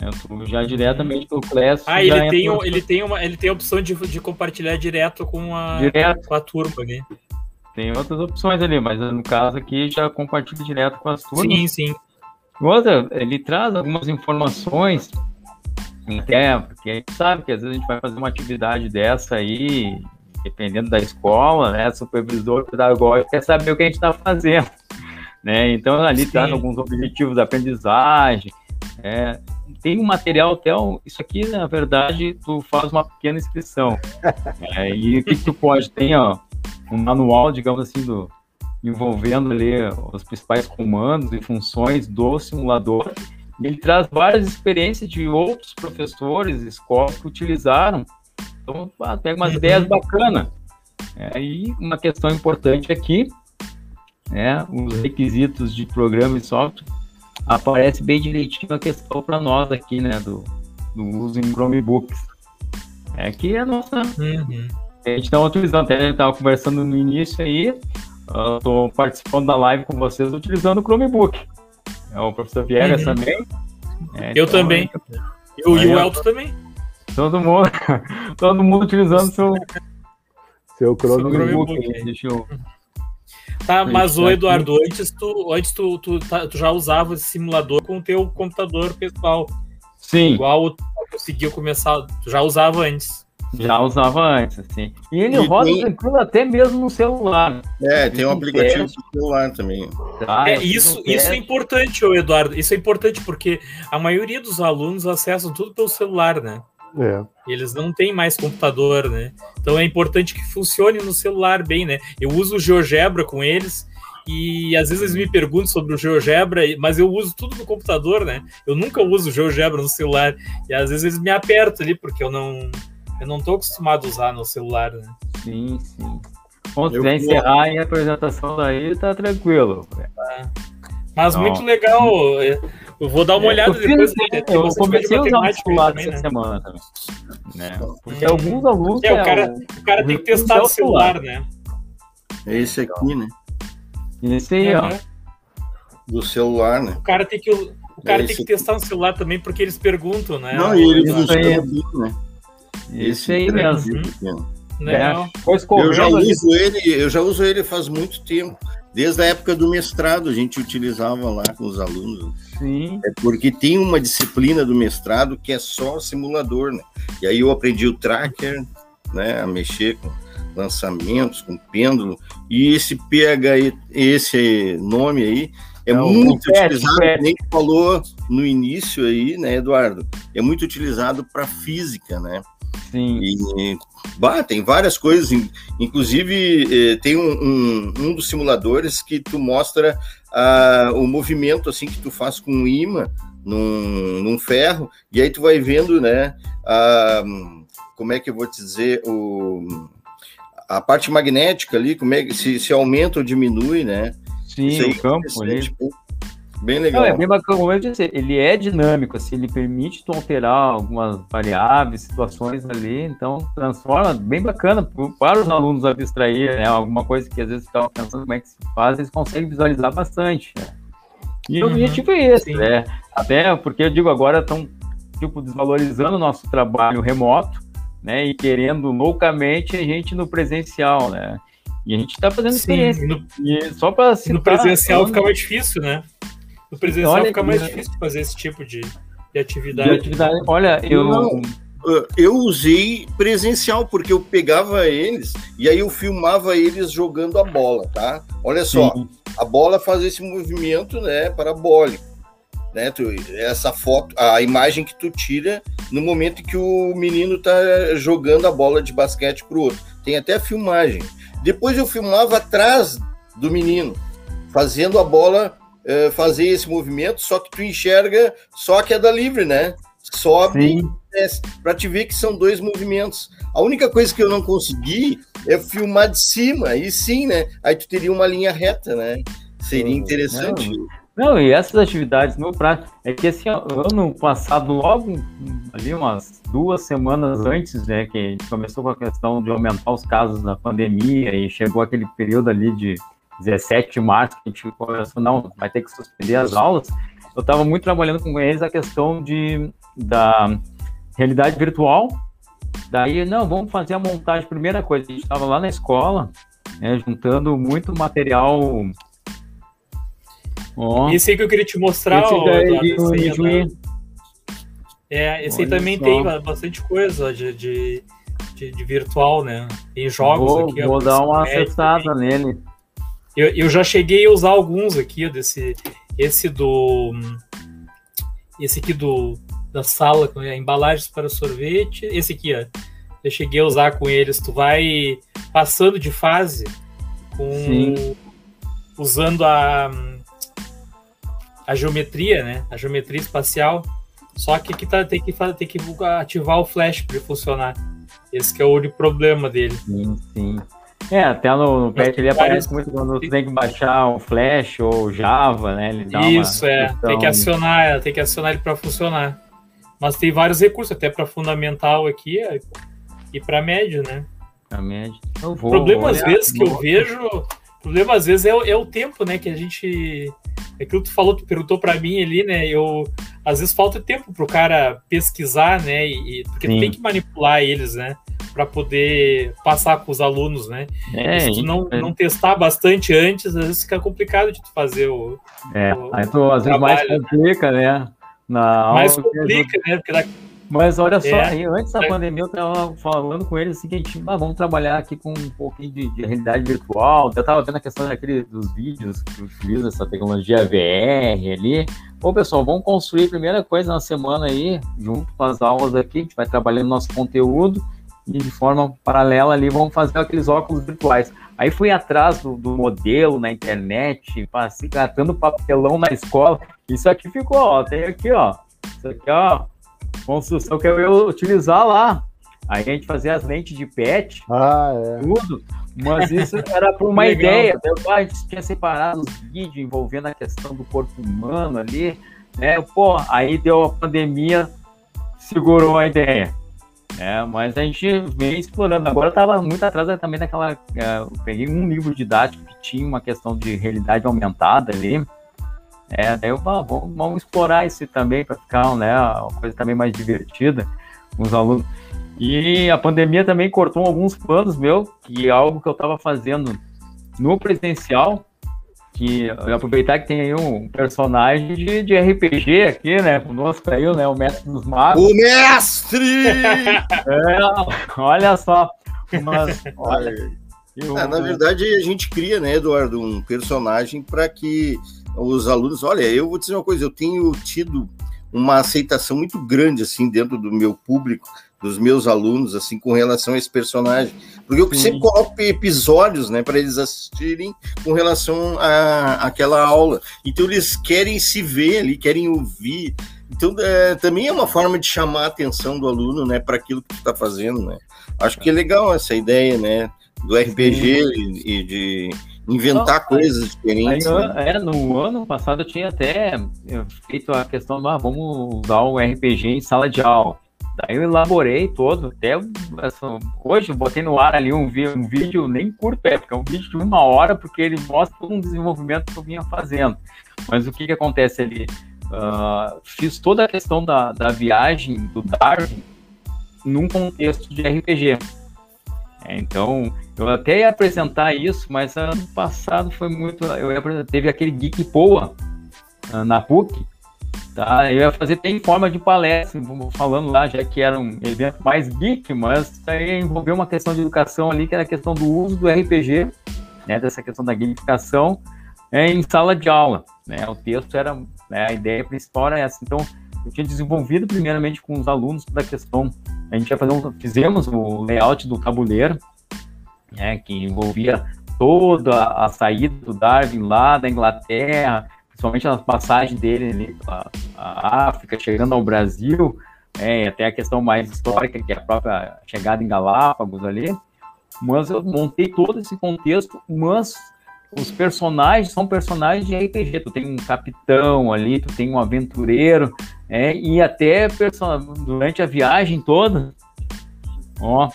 Eu já diretamente pro Class. Ah, ele tem, ele, tem uma, ele tem a opção de, de compartilhar direto com a, direto. com a turma ali. Tem outras opções ali, mas no caso aqui já compartilha direto com as turmas. Sim, sim. Outra, ele traz algumas informações, até porque a gente sabe que às vezes a gente vai fazer uma atividade dessa aí, dependendo da escola, né? Supervisor pedagógico quer saber o que a gente está fazendo. Né? Então ali traz alguns objetivos da aprendizagem. É, tem um material até isso aqui na verdade tu faz uma pequena inscrição é, e o que, que tu pode tem ó, um manual digamos assim do envolvendo ali os principais comandos e funções do simulador. Ele traz várias experiências de outros professores, escolas que utilizaram. Então, pega umas ideias bacanas. É, e uma questão importante aqui, é, os requisitos de programa e software, aparece bem direitinho a questão para nós aqui, né, do, do uso em Chromebooks. É que é a nossa... Uhum. A gente está utilizando, até estava conversando no início aí, eu estou participando da live com vocês utilizando o Chromebook. É o professor Viegas uhum. também. É, eu então, também. E o, e o Elton também. Todo mundo, todo mundo utilizando seu, seu Chromebook. Deixa eu... Tá, mas o Eduardo, antes tu, antes tu, tu, tá, tu já usava esse simulador com o teu computador pessoal. Sim. Igual tu conseguiu começar, tu já usava antes. Já usava antes, assim. E ele e roda tem... tranquilo até mesmo no celular. É, tem um aplicativo no celular também. Ah, é, isso, isso é importante, Eduardo. Isso é importante porque a maioria dos alunos acessam tudo pelo celular, né? É. Eles não têm mais computador, né? Então é importante que funcione no celular bem, né? Eu uso o GeoGebra com eles e às vezes eles me perguntam sobre o GeoGebra, mas eu uso tudo no computador, né? Eu nunca uso o GeoGebra no celular e às vezes eles me apertam ali porque eu não eu não tô acostumado a usar no celular, né? Sim, sim. Bom, se quiser encerrar em apresentação daí, tá tranquilo. É. Mas muito legal. Eu vou dar uma é, olhada eu depois. Fiz, eu, eu comecei a usar o celular também, essa né? semana também. Né? Porque alguns alunos. É, o cara, o cara o tem que testar o celular, celular, né? É esse aqui, né? Esse aí, ó. Do celular, né? O cara tem que, o cara é tem que testar no celular também, porque eles perguntam, né? Não, e ele funciona aqui, né? Esse aí mesmo. Né? É. Eu já uso ele, eu já uso ele faz muito tempo. Desde a época do mestrado, a gente utilizava lá com os alunos. Sim. É porque tem uma disciplina do mestrado que é só simulador, né? E aí eu aprendi o tracker, né? A mexer com lançamentos, com pêndulo. E esse PH, esse nome aí, é Não, muito utilizado, pet. nem falou no início aí, né, Eduardo? É muito utilizado para física, né? Sim. E, bah, tem várias coisas, inclusive eh, tem um, um, um, dos simuladores que tu mostra ah, o movimento assim que tu faz com um imã num, num ferro, e aí tu vai vendo, né, ah, como é que eu vou te dizer, o, a parte magnética ali, como é, se, se aumenta ou diminui, né? Sim, o campo ali. Tipo, Bem legal. Não, é bem bacana, como eu disse, ele é dinâmico, assim, ele permite tu alterar algumas variáveis, situações ali, então transforma bem bacana para os alunos abstrair, né? Alguma coisa que às vezes estavam pensando como é que se faz, eles conseguem visualizar bastante. Né? E uhum, o objetivo é esse, né? Até porque eu digo agora estão tipo desvalorizando o nosso trabalho remoto, né? E querendo loucamente a gente no presencial, né? E a gente está fazendo experiência. No, e só para No presencial fica mais difícil, né? No presencial Olha, fica mais difícil fazer esse tipo de, de atividade. De atividade. Olha, eu. Não, eu usei presencial, porque eu pegava eles e aí eu filmava eles jogando a bola, tá? Olha só, Sim. a bola faz esse movimento, né, parabólico, né? Tu, essa foto, a imagem que tu tira no momento que o menino tá jogando a bola de basquete pro outro. Tem até a filmagem. Depois eu filmava atrás do menino, fazendo a bola uh, fazer esse movimento, só que tu enxerga só a queda livre, né? Sobe Sim. e desce, para te ver que são dois movimentos. A única coisa que eu não consegui é filmar de cima, aí sim, né? Aí tu teria uma linha reta, né? Seria interessante. Não, não e essas atividades, meu prato, é que esse ano passado, logo ali umas duas semanas antes, né, que a gente começou com a questão de aumentar os casos da pandemia e chegou aquele período ali de 17 de março, que a gente começou, não, vai ter que suspender as aulas, eu estava muito trabalhando com eles a questão de, da realidade virtual. Daí, não, vamos fazer a montagem. Primeira coisa, a gente estava lá na escola, né, juntando muito material. Oh. Esse aí que eu queria te mostrar, esse ó, daí, Eduardo, esse aí, é, esse aí também só. tem bastante coisa de, de, de, de, virtual, né? Tem jogos vou, aqui. Vou dar uma acessada nele. Eu, eu já cheguei a usar alguns aqui, desse, esse do. Esse aqui do da sala, com embalagens para sorvete. Esse aqui, ó. Eu cheguei a usar com eles. Tu vai passando de fase com Sim. usando a a geometria, né? A geometria espacial. Só que aqui tá, tem, que, tem que ativar o flash para funcionar. Esse é o único problema dele. Sim, sim. É, até no, no patch ele aparece muito quando você tem que baixar o Flash ou Java, né? Isso, é. Questão... Tem que acionar, tem que acionar ele para funcionar. Mas tem vários recursos, até para fundamental aqui e para médio, né? Para médio. O problema às vezes que eu vejo, o problema às vezes é, é o tempo, né? Que a gente aquilo que tu falou, tu perguntou para mim ali, né? Eu às vezes falta tempo pro cara pesquisar, né? E, porque Sim. tu tem que manipular eles, né? Para poder passar com os alunos, né? É, se tu não, é. não testar bastante antes, às vezes fica complicado de tu fazer o. É, o, aí tu às vezes mais complica, né? Na mais complica, né? Porque daqui... Mas olha só, é, aí, antes da é. pandemia eu tava falando com eles assim que a gente, ah, vamos trabalhar aqui com um pouquinho de, de, realidade virtual. Eu tava vendo a questão daquele, dos vídeos que utilizam essa tecnologia VR ali. Ô pessoal, vamos construir a primeira coisa na semana aí, junto com as aulas aqui, a gente vai trabalhando nosso conteúdo e de forma paralela ali vamos fazer aqueles óculos virtuais. Aí fui atrás do, do modelo na internet, passei catando papelão na escola. Isso aqui ficou, ó, tem aqui, ó. Isso aqui, ó, construção que eu ia utilizar lá. Aí a gente fazia as lentes de PET, ah, é. tudo. Mas isso era por uma ideia. A gente tinha separado os vídeos envolvendo a questão do corpo humano ali. Né? Pô, aí deu a pandemia, segurou a ideia. É, mas a gente vem explorando. Agora eu estava muito atrás também daquela. É, eu peguei um livro didático que tinha uma questão de realidade aumentada ali. É, daí eu ah, vamos, vamos explorar isso também para ficar né, uma coisa também mais divertida com os alunos. E a pandemia também cortou alguns planos meu, que é algo que eu estava fazendo no presencial, que aproveitar que tem aí um personagem de, de RPG aqui, né, conosco aí, né, o mestre dos magos. O mestre! é, olha só, mas, olha, eu... é, na verdade a gente cria, né, Eduardo, um personagem para que os alunos, olha, eu vou dizer uma coisa, eu tenho tido uma aceitação muito grande assim dentro do meu público dos meus alunos, assim, com relação a esse personagem. Porque eu Sim. sempre coloco episódios, né, para eles assistirem com relação a aquela aula. Então eles querem se ver ali, querem ouvir. Então é, também é uma forma de chamar a atenção do aluno, né, para aquilo que está fazendo, né. Acho que é legal essa ideia, né, do RPG e, e de inventar Não, coisas diferentes. Aí, né? é, no ano passado eu tinha até feito a questão, ah, vamos usar o RPG em sala de aula. Daí eu elaborei todo, até assim, hoje eu botei no ar ali um, um vídeo nem curto, é, porque é um vídeo de uma hora, porque ele mostra todo um desenvolvimento que eu vinha fazendo. Mas o que que acontece ali? Uh, fiz toda a questão da, da viagem do Darwin num contexto de RPG. É, então, eu até ia apresentar isso, mas ano passado foi muito. Eu ia, teve aquele Geek Poa uh, na PUC, Tá? Eu ia fazer até em forma de palestra, falando lá, já que era um evento mais geek, mas aí envolveu uma questão de educação ali, que era a questão do uso do RPG, né, dessa questão da gamificação é, em sala de aula. Né? O texto era, né, a ideia principal era essa. Então, eu tinha desenvolvido primeiramente com os alunos toda a questão, a gente fazer um, fizemos o layout do tabuleiro, né, que envolvia toda a saída do Darwin lá da Inglaterra, principalmente na passagem dele ali a, a África, chegando ao Brasil, é, até a questão mais histórica, que é a própria chegada em Galápagos ali. Mas eu montei todo esse contexto, mas os personagens são personagens de RPG. Tu tem um capitão ali, tu tem um aventureiro, é, e até durante a viagem toda. Ó.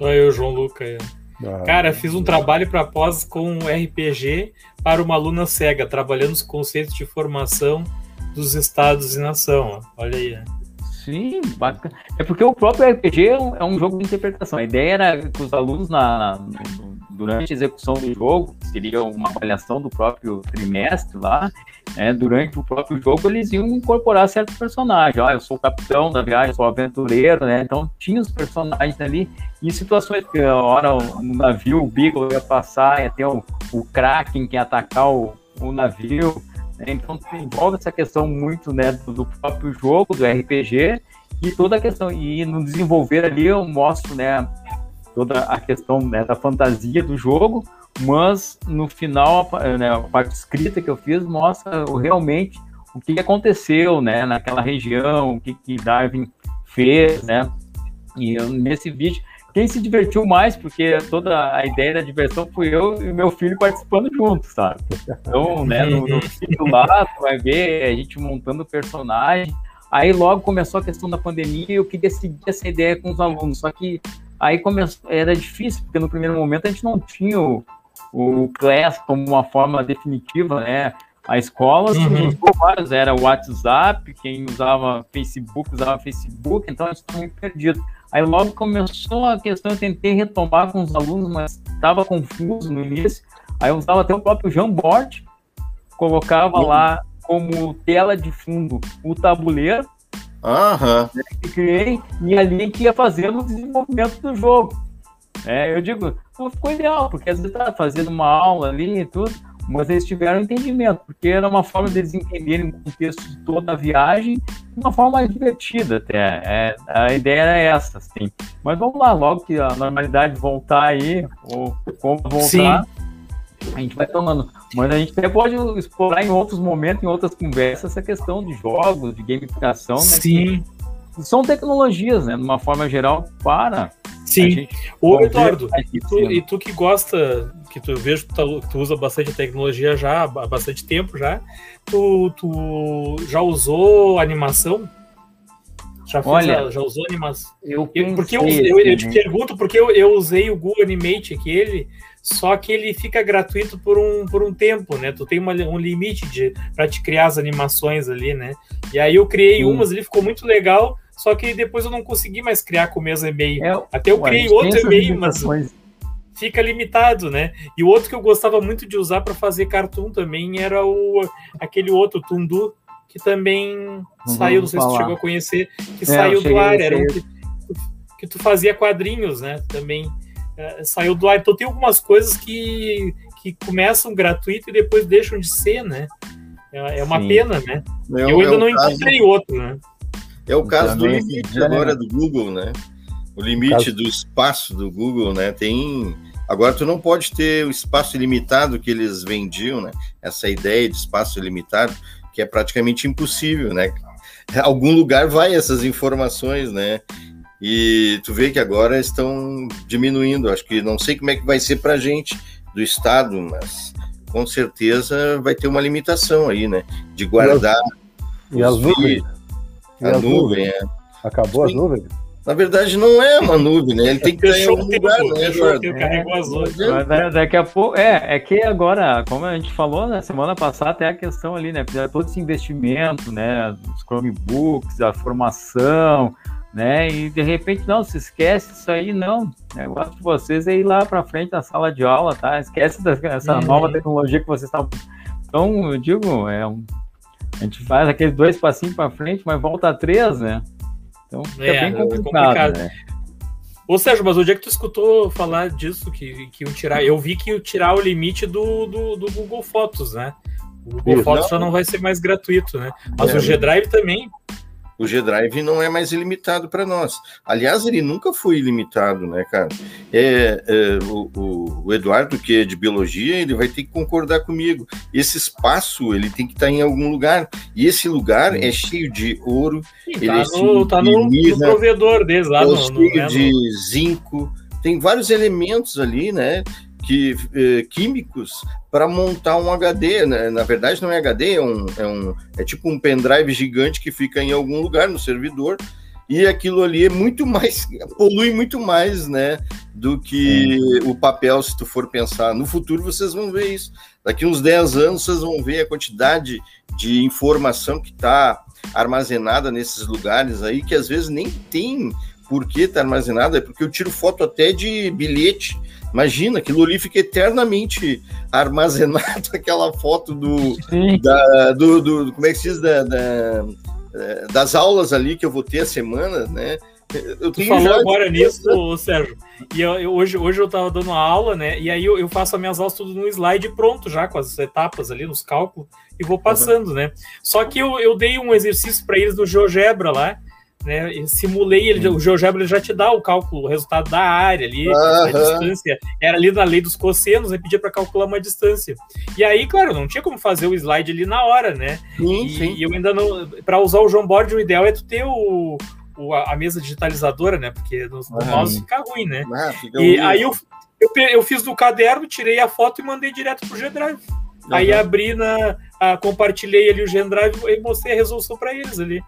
Olha o João Luca aí. Ah, Cara, fiz um trabalho para pós com RPG para uma aluna cega, trabalhando os conceitos de formação dos estados e nação. Olha aí. Né? Sim, bacana. É porque o próprio RPG é um, é um, jogo de interpretação. A ideia era que os alunos, na, na, durante a execução do jogo, seria uma avaliação do próprio trimestre lá, né, durante o próprio jogo eles iam incorporar certos personagens. Ah, eu sou o capitão da viagem, sou aventureiro, né? Então tinha os personagens ali em situações que a hora o navio, o Beagle ia passar, ia ter o, o Kraken que atacar o, o navio. Né? Então envolve essa questão muito né, do, do próprio jogo, do RPG, e toda a questão. E no desenvolver ali eu mostro né, toda a questão né, da fantasia do jogo, mas no final né, a parte escrita que eu fiz mostra realmente o que aconteceu né, naquela região, o que, que Darwin fez, né? E eu, nesse vídeo, quem se divertiu mais, porque toda a ideia da diversão fui eu e meu filho participando juntos, sabe? Então, né, no, no vídeo lá, tu vai ver a gente montando o personagem. Aí logo começou a questão da pandemia e eu queria seguir essa ideia com os alunos, só que Aí começou, era difícil, porque no primeiro momento a gente não tinha o, o Class como uma forma definitiva, né? A escola uhum. usou vários, era o WhatsApp, quem usava Facebook usava Facebook, então a gente estava muito perdido. Aí logo começou a questão, eu tentei retomar com os alunos, mas estava confuso no início. Aí eu usava até o próprio Jamboard, colocava uhum. lá como tela de fundo o tabuleiro, Aham. Que criei e ali que ia fazendo o desenvolvimento do jogo. É, eu digo, ficou ideal, porque às vezes tá fazendo uma aula ali e tudo, mas eles tiveram entendimento, porque era uma forma deles entenderem o contexto de toda a viagem uma forma mais divertida até. É, a ideia era essa, assim. Mas vamos lá, logo que a normalidade voltar aí, ou como voltar, Sim. a gente vai tomando. Mas a gente até pode explorar em outros momentos, em outras conversas, essa questão de jogos, de gamificação, né? Sim. Que são tecnologias, né? De uma forma geral, para. Sim. Ô, Eduardo, e tu, e tu, que gosta, que tu vejo que tu, tu, usa bastante tecnologia já há bastante tempo já, tu, tu já usou animação? Já, Olha, já usou animação? Eu, porque eu, eu, eu, te pergunto porque eu, eu usei o Google Animate aquele, só que ele fica gratuito por um, por um tempo, né? Tu tem uma, um limite de para te criar as animações ali, né? E aí eu criei umas ali, ficou muito legal, só que depois eu não consegui mais criar com o mesmo e-mail. É, Até eu criei outro e-mail, mas fica limitado, né? E o outro que eu gostava muito de usar para fazer cartoon também era o aquele outro Tundu que também uhum, saiu, não sei falar. se tu chegou a conhecer, que é, saiu do ar, era um que, que tu fazia quadrinhos, né? Também é, saiu do ar. Então tem algumas coisas que, que começam gratuito e depois deixam de ser, né? É, é uma Sim. pena, né? É, eu ainda não caso, encontrei outro, né? É o caso do limite agora do Google, né? O limite do espaço do Google, né? Tem. Agora tu não pode ter o espaço ilimitado que eles vendiam, né? Essa ideia de espaço ilimitado que é praticamente impossível, né? Algum lugar vai essas informações, né? E tu vê que agora estão diminuindo. Acho que não sei como é que vai ser para a gente do Estado, mas com certeza vai ter uma limitação aí, né? De guardar. E as, nuvens? A nuvem, nuvens? é. Acabou Sim. as nuvens? Na verdade, não é uma nuvem, né? Ele tem que em algum lugar, né, Eduardo? É, daqui a pouco. É, é que agora, como a gente falou na semana passada, até a questão ali, né? Todo esse investimento, né? Os Chromebooks, a formação, né? E de repente, não, se esquece isso aí, não. O negócio de vocês é ir lá para frente da sala de aula, tá? Esquece dessa uhum. nova tecnologia que vocês estão. Então, eu digo, é um... a gente faz aqueles dois passinhos para frente, mas volta a três, né? Então fica é, bem complicado. É complicado. Né? Ou seja, mas o dia que tu escutou falar disso, que, que iam tirar, eu vi que iam tirar o limite do, do, do Google Fotos, né? O Google Isso, Fotos não. já não vai ser mais gratuito, né? Mas é, o G Drive também o G-Drive não é mais ilimitado para nós. Aliás, ele nunca foi ilimitado, né, cara? É, é o, o, Eduardo, que é de biologia, ele vai ter que concordar comigo. Esse espaço, ele tem que estar tá em algum lugar. E esse lugar é cheio de ouro. Sim, ele tá é no, tá no, no provedor deles lá. É no, cheio no, de zinco. Tem vários elementos ali, né? Que, eh, químicos para montar um HD. Né? Na verdade, não é HD, é, um, é, um, é tipo um pendrive gigante que fica em algum lugar no servidor. E aquilo ali é muito mais, polui muito mais, né, do que Sim. o papel, se tu for pensar. No futuro vocês vão ver isso. Daqui uns 10 anos vocês vão ver a quantidade de informação que está armazenada nesses lugares aí, que às vezes nem tem por que tá armazenada, é porque eu tiro foto até de bilhete Imagina, aquilo ali fica eternamente armazenado, aquela foto do, da, do, do, como é que se diz, da, da, é, das aulas ali que eu vou ter a semana, né? Eu tu falou já... agora nisso, Sérgio. E eu, eu, hoje, hoje eu tava dando aula, né? E aí eu, eu, faço as minhas aulas tudo no slide pronto já, com as etapas ali, nos cálculos, e vou passando, uhum. né? Só que eu, eu dei um exercício para eles do GeoGebra lá, né? Eu simulei ele, o GeoGebra já te dá o cálculo, o resultado da área ali, uhum. a distância. Era ali na lei dos cossenos, né? Pedia para calcular uma distância. E aí, claro, não tinha como fazer o slide ali na hora, né? Sim, e, sim. e eu ainda não. Para usar o João Board, o ideal é tu ter o, o a mesa digitalizadora, né? Porque no, no mouse fica ruim, né? Ah, fica e ruim. aí eu, eu, eu fiz do caderno, tirei a foto e mandei direto pro G-Drive. Uhum. Aí abri na. A, compartilhei ali o G-Drive e mostrei a resolução para eles ali.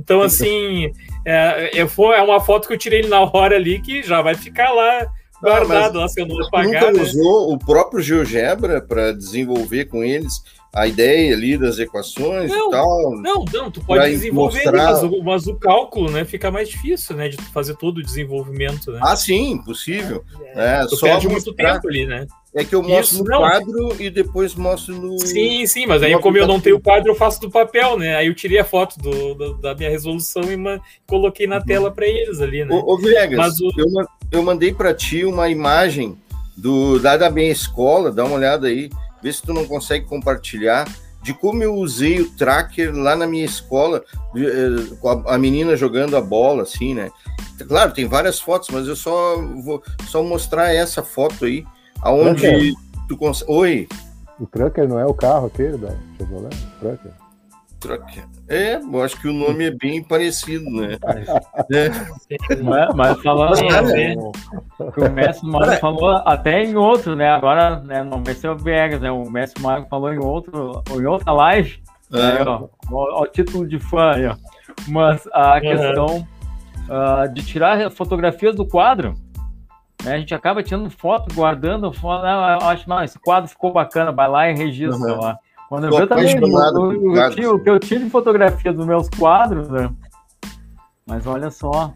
Então, assim, é, é, é uma foto que eu tirei na hora ali que já vai ficar lá guardado, ah, lá, se eu não apagar. Nunca né? usou o próprio GeoGebra para desenvolver com eles a ideia ali das equações não, e tal. Não, não, tu pode desenvolver, mostrar... mas, o, mas, o, cálculo, né, fica mais difícil, né, de fazer todo o desenvolvimento, né? Ah, sim, possível. É, é, tu só perde muito tempo ali, né? É que eu mostro Isso, no não. quadro e depois mostro no. Sim, sim, mas aí, como eu não tenho o quadro, eu faço do papel, né? Aí eu tirei a foto do, do da minha resolução e coloquei na uhum. tela para eles ali, né? Ô, ô Vegas, mas o... eu, eu mandei para ti uma imagem do, da, da minha escola, dá uma olhada aí, vê se tu não consegue compartilhar de como eu usei o tracker lá na minha escola, eh, com a, a, menina jogando a bola, assim, né? Claro, tem várias fotos, mas eu só vou só mostrar essa foto aí Aonde Trucker. tu consegue. Oi? O Trucker não é o carro aquele da Chevrolet? Trucker. Trucker. É, eu acho que o nome é bem parecido, né? é. Mas, mas falando é. o Mestre Mário falou até em outro, né? Agora né, não vai ser o Vegas, né? O Mestre Mário falou em outro, em outra live. É. Né, ó, ó, ó, título de fã aí, ó. Mas a uhum. questão uh, de tirar fotografias do quadro, né, a gente acaba tirando foto, guardando foto. Ah, acho que esse quadro ficou bacana, vai lá e registra uhum. lá. Quando eu, eu também, eu, o que eu tiro de fotografia dos meus quadros, né? Mas olha só.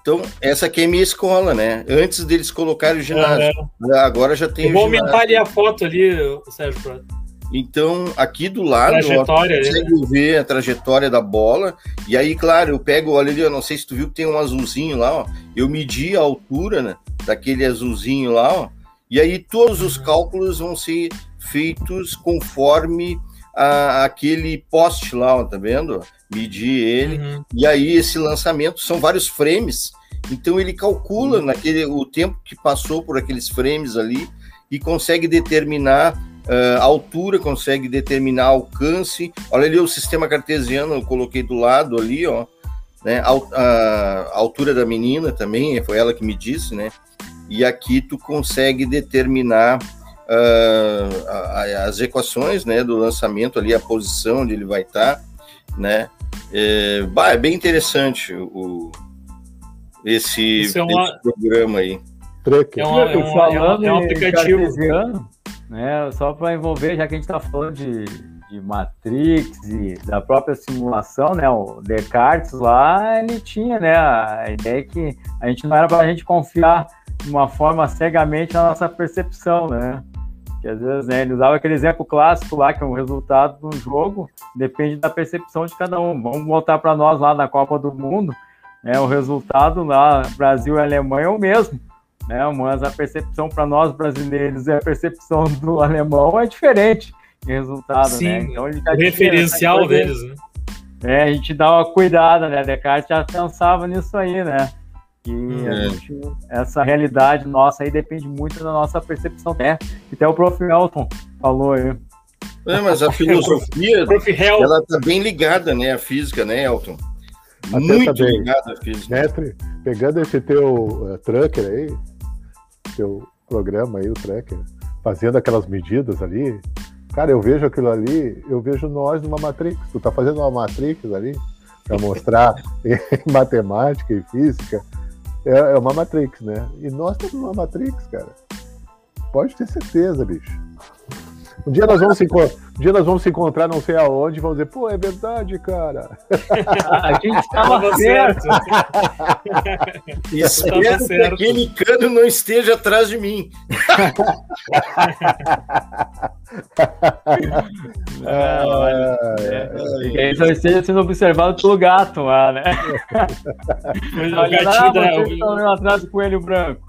Então, essa aqui é minha escola, né? Antes deles colocarem o ginásio. É. Agora já tem. Eu vou aumentar ali a foto ali, Sérgio. Então, aqui do lado, ó, consegue né? ver a trajetória da bola. E aí, claro, eu pego, olha ali, eu não sei se tu viu que tem um azulzinho lá, ó. Eu medi a altura né, daquele azulzinho lá, ó. E aí todos os cálculos vão ser feitos conforme a, aquele poste lá, ó, tá vendo? Medir ele. Uhum. E aí esse lançamento são vários frames. Então ele calcula uhum. naquele o tempo que passou por aqueles frames ali e consegue determinar a altura consegue determinar alcance. Olha ali o sistema cartesiano, eu coloquei do lado ali, ó. Né? A, a, altura da menina também, foi ela que me disse, né? E aqui tu consegue determinar uh, as equações, né? Do lançamento ali, a posição onde ele vai estar, tá, né? É, bah, é, bem interessante o, esse, é uma... esse programa aí. É, uma, é, uma, é, um, é um aplicativo né? Só para envolver, já que a gente está falando de, de Matrix e da própria simulação, né? O Descartes lá, ele tinha, né? A ideia que a gente não era para a gente confiar de uma forma cegamente na nossa percepção, né? Que às vezes né, ele usava aquele exemplo clássico lá, que é o resultado do jogo depende da percepção de cada um. Vamos voltar para nós lá na Copa do Mundo, né? O resultado lá, Brasil e Alemanha é o mesmo né? Mas a percepção para nós brasileiros e a percepção do alemão é diferente de resultado, né? Sim, né? Então, ele o referencial deles, né? É, a gente dá uma cuidada, né? Descartes já pensava nisso aí, né? Que é. gente, essa realidade nossa aí depende muito da nossa percepção, né? Até o prof. Elton falou aí. É, mas a filosofia, ela tá bem ligada, né? A física, né, Elton? Muito tá ligada à física. Mestre, pegando esse teu uh, trucker aí, seu programa aí, o tracker, fazendo aquelas medidas ali, cara, eu vejo aquilo ali, eu vejo nós numa Matrix. Tu tá fazendo uma Matrix ali para mostrar em matemática e física. É, é uma Matrix, né? E nós estamos numa Matrix, cara. Pode ter certeza, bicho. Um dia nós vamos se, um dia nós vamos se encontrar não sei aonde e vamos dizer, pô, é verdade, cara. A gente estava certo. Espero que aquele cano não esteja atrás de mim. ah, é, é, Isso esteja sendo observado pelo gato lá, né? o gatinho da... atrás do coelho branco.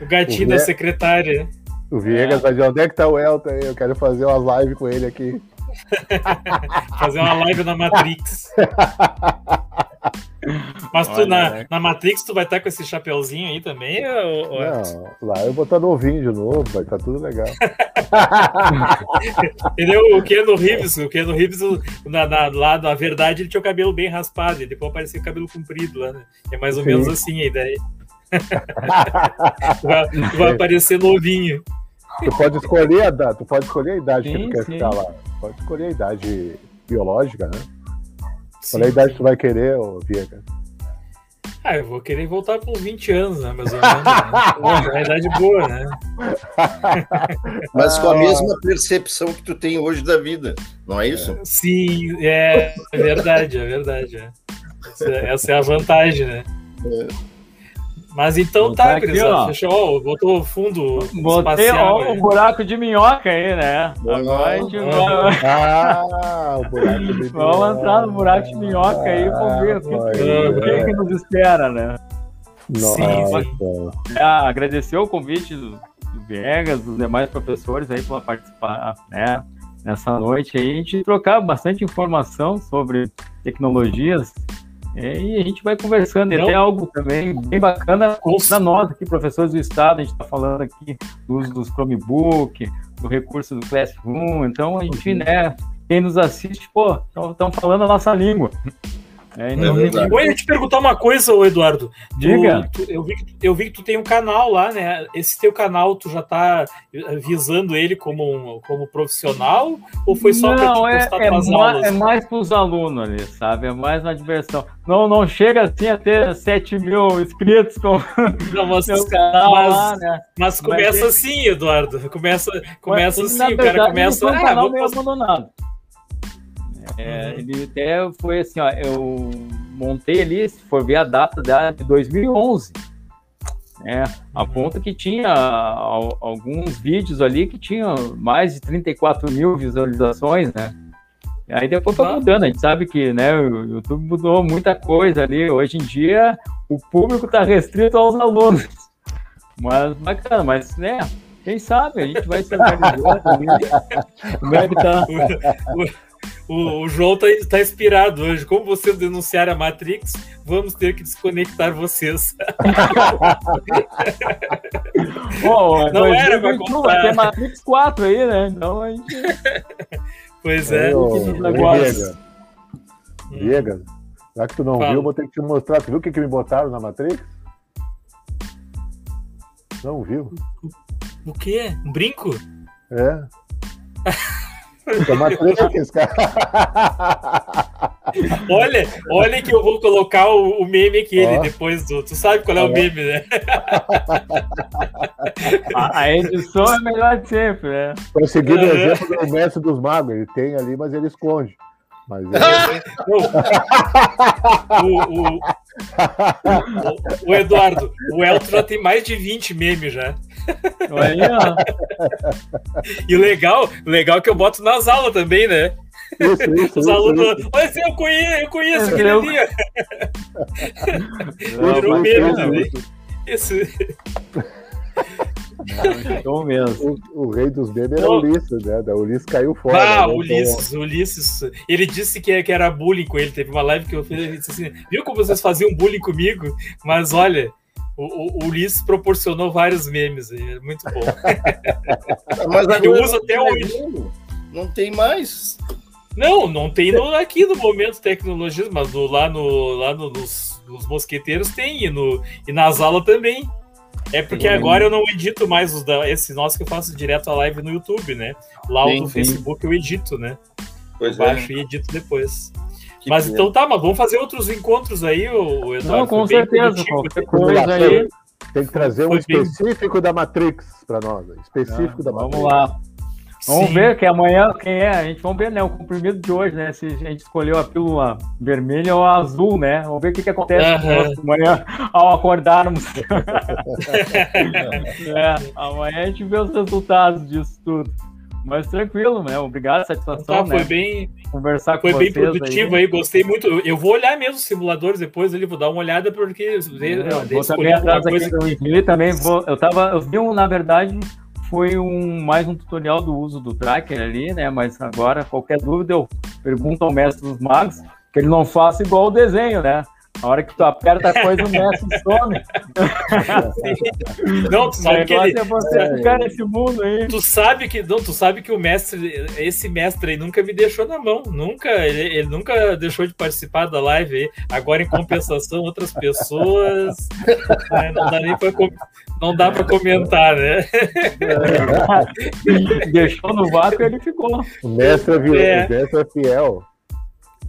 O gatinho da secretária. O Viegas é. vai dizer, onde é que tá o Elton aí? Eu quero fazer uma live com ele aqui. fazer uma live na Matrix. Mas tu Olha, na, né? na Matrix tu vai estar tá com esse chapeuzinho aí também? Ou, ou... Não, lá eu vou estar tá novinho de novo, vai estar tá tudo legal. Entendeu? O Keanu Reeves, o Keanu Reeves, na, na, lá na verdade, ele tinha o cabelo bem raspado, e depois aparecia o cabelo comprido lá, né? É mais ou Sim. menos assim a ideia. vai, vai aparecer novinho. Tu pode escolher a data, tu pode escolher a idade sim, que tu quer sim. ficar lá. Pode escolher a idade biológica, né? Sim, Qual é a idade que tu vai querer, ô Viega? Ah, eu vou querer voltar com 20 anos, né? Mais ou menos. Né? é uma idade boa, né? Mas com a mesma percepção que tu tem hoje da vida, não é isso? Sim, é, é verdade, é verdade. É. Essa, essa, é a vantagem, né? É. Mas então tá, Grisão. Fechou. botou o fundo. Botei ó, o buraco de minhoca aí, né? Agora a gente vai. Ah, o buraco de minhoca. Vamos entrar no buraco de minhoca aí e vamos ver o que, que, que, nos espera, né? Nossa. Sim, é, agradecer o convite do, do Viegas, dos demais professores aí para participar, né? Nessa noite aí, a gente trocar bastante informação sobre tecnologias é, e a gente vai conversando. E até algo também bem bacana para nós aqui, professores do Estado, a gente está falando aqui do uso dos Chromebook, do recurso do Classroom. Então, a gente, né, quem nos assiste, pô, estão falando a nossa língua. É, não... Oi, eu te perguntar uma coisa, Eduardo. Diga. Tu, tu, eu, vi que, eu vi que tu tem um canal lá, né? Esse teu canal, tu já tá eh, visando ele como, um, como profissional? Ou foi só não, pra te é, é, mais, é mais pros alunos ali, sabe? É mais uma diversão. Não, não chega assim a ter 7 mil inscritos com não, mas, canal mas, lá, né? Mas começa mas, assim, Eduardo. Começa, começa mas, assim, o cara começa. Foi um ah, canal meio abandonado. É, uhum. Ele até foi assim, ó, eu montei ali, se for ver a data da, de 2011, é, a uhum. ponto que tinha alguns vídeos ali que tinham mais de 34 mil visualizações, né? Aí depois foi mudando, a gente sabe que né, o YouTube mudou muita coisa ali. Hoje em dia o público está restrito aos alunos. Mas bacana, mas né, quem sabe a gente vai se organizar também. Que tá? O, o João tá, tá, inspirado hoje. Como vocês denunciaram a Matrix, vamos ter que desconectar vocês. oh, não era pra contar. Tem Matrix 4 aí, né? Então a gente... Pois é. Diego, Diego, já que tu não Fala. viu, vou ter que te mostrar. Tu viu o que, que me botaram na Matrix? Não viu? O quê? Um brinco? É. Tomar três esse cara. Olha, olha que eu vou colocar o, o meme aqui ele depois do. Tu sabe qual é o meme, né? A, a edição é melhor de sempre, né? Tô seguindo o exemplo do mestre dos magos, ele tem ali, mas ele esconde. Mas ele... o, o, o, o, Eduardo, o Elton já tem mais de 20 memes já. Olha. E o legal, legal é que eu boto nas aulas também, né? Isso, isso, Os alunos, isso, olha assim, eu conheço, eu conheço aquele ali. Virou meme também. Isso. Não, mesmo. O, o, rei dos memes era Ulisses, né? Da Ulisses caiu fora. Ah, né? Ulisses, então... Ulisses. Ele disse que, que era bullying com ele. Teve uma live que eu fiz. Ele disse assim: Viu como vocês faziam bullying comigo? Mas olha, o, o, Ulisses proporcionou vários memes. É muito bom. Mas eu uso até hoje. Não tem mais. Não, não tem no, aqui no momento tecnologias, mas no, lá, no, lá no, nos, nos mosqueteiros tem, e, no, e nas aulas também. É porque sim. agora eu não edito mais os da, esse nosso que eu faço direto a live no YouTube, né? Lá sim, o do sim. Facebook eu edito, né? Pois eu é. baixo e edito depois. Que mas então tá, mas vamos fazer outros encontros aí, o Eduardo. Não, com certeza, qualquer coisa aí. Tem que trazer um específico bem... da Matrix para nós. Específico da Matrix. Vamos lá. Vamos Sim. ver que amanhã quem é. A gente vamos ver, né? O comprimido de hoje, né? Se a gente escolheu a pílula vermelha ou azul, né? Vamos ver o que, que acontece uhum. amanhã ao acordarmos. é, amanhã a gente vê os resultados disso tudo. Mas tranquilo, né? Obrigado, satisfação. Tá, foi né? bem. Conversar foi com bem produtivo aí. aí. gostei muito. Eu vou olhar mesmo os simuladores depois ali, vou dar uma olhada, porque. É, vou também atrás aqui coisa... também vou. Eu tava. Eu vi um, na verdade, foi um, mais um tutorial do uso do tracker ali, né? Mas agora, qualquer dúvida, eu pergunto ao mestre dos magos, que ele não faça igual o desenho, né? A hora que tu aperta a coisa, o mestre some. não, tu sabe que ele... é você ficar nesse mundo aí. Tu sabe que não, tu sabe que o mestre, esse mestre aí nunca me deixou na mão, nunca, ele, ele nunca deixou de participar da live. Aí. Agora em compensação outras pessoas, né, não dá nem para não dá para comentar, né? Deixou no vácuo e ele ficou. O mestre é, é. O mestre é fiel.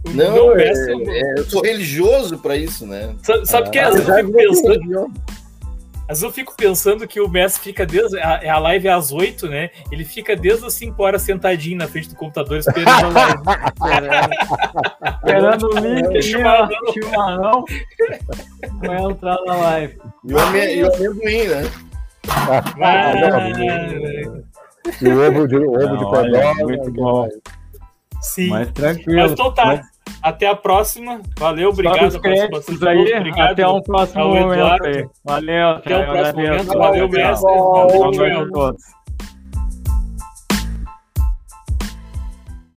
Não, não é, é, eu sou religioso para isso, né? Sabe, sabe ah, que às vezes eu fico pensando. Às vezes eu fico pensando que o Messi fica desde. A, a live é às 8, né? Ele fica desde as 5 horas sentadinho na frente do computador esperando a live. esperando o link, chimarrão. Vai entrar na live. E o amendoim, né? Ah, e o ovo de, ovo não, de codorna. Muito bom. Sim. Mas tranquilo. Mas então tá. Até a próxima. Valeu, obrigado. Créditos aí. Obrigado. Até um próximo momento aí. Valeu. Até o próximo momento. Valeu, mestre. Valeu, a todos.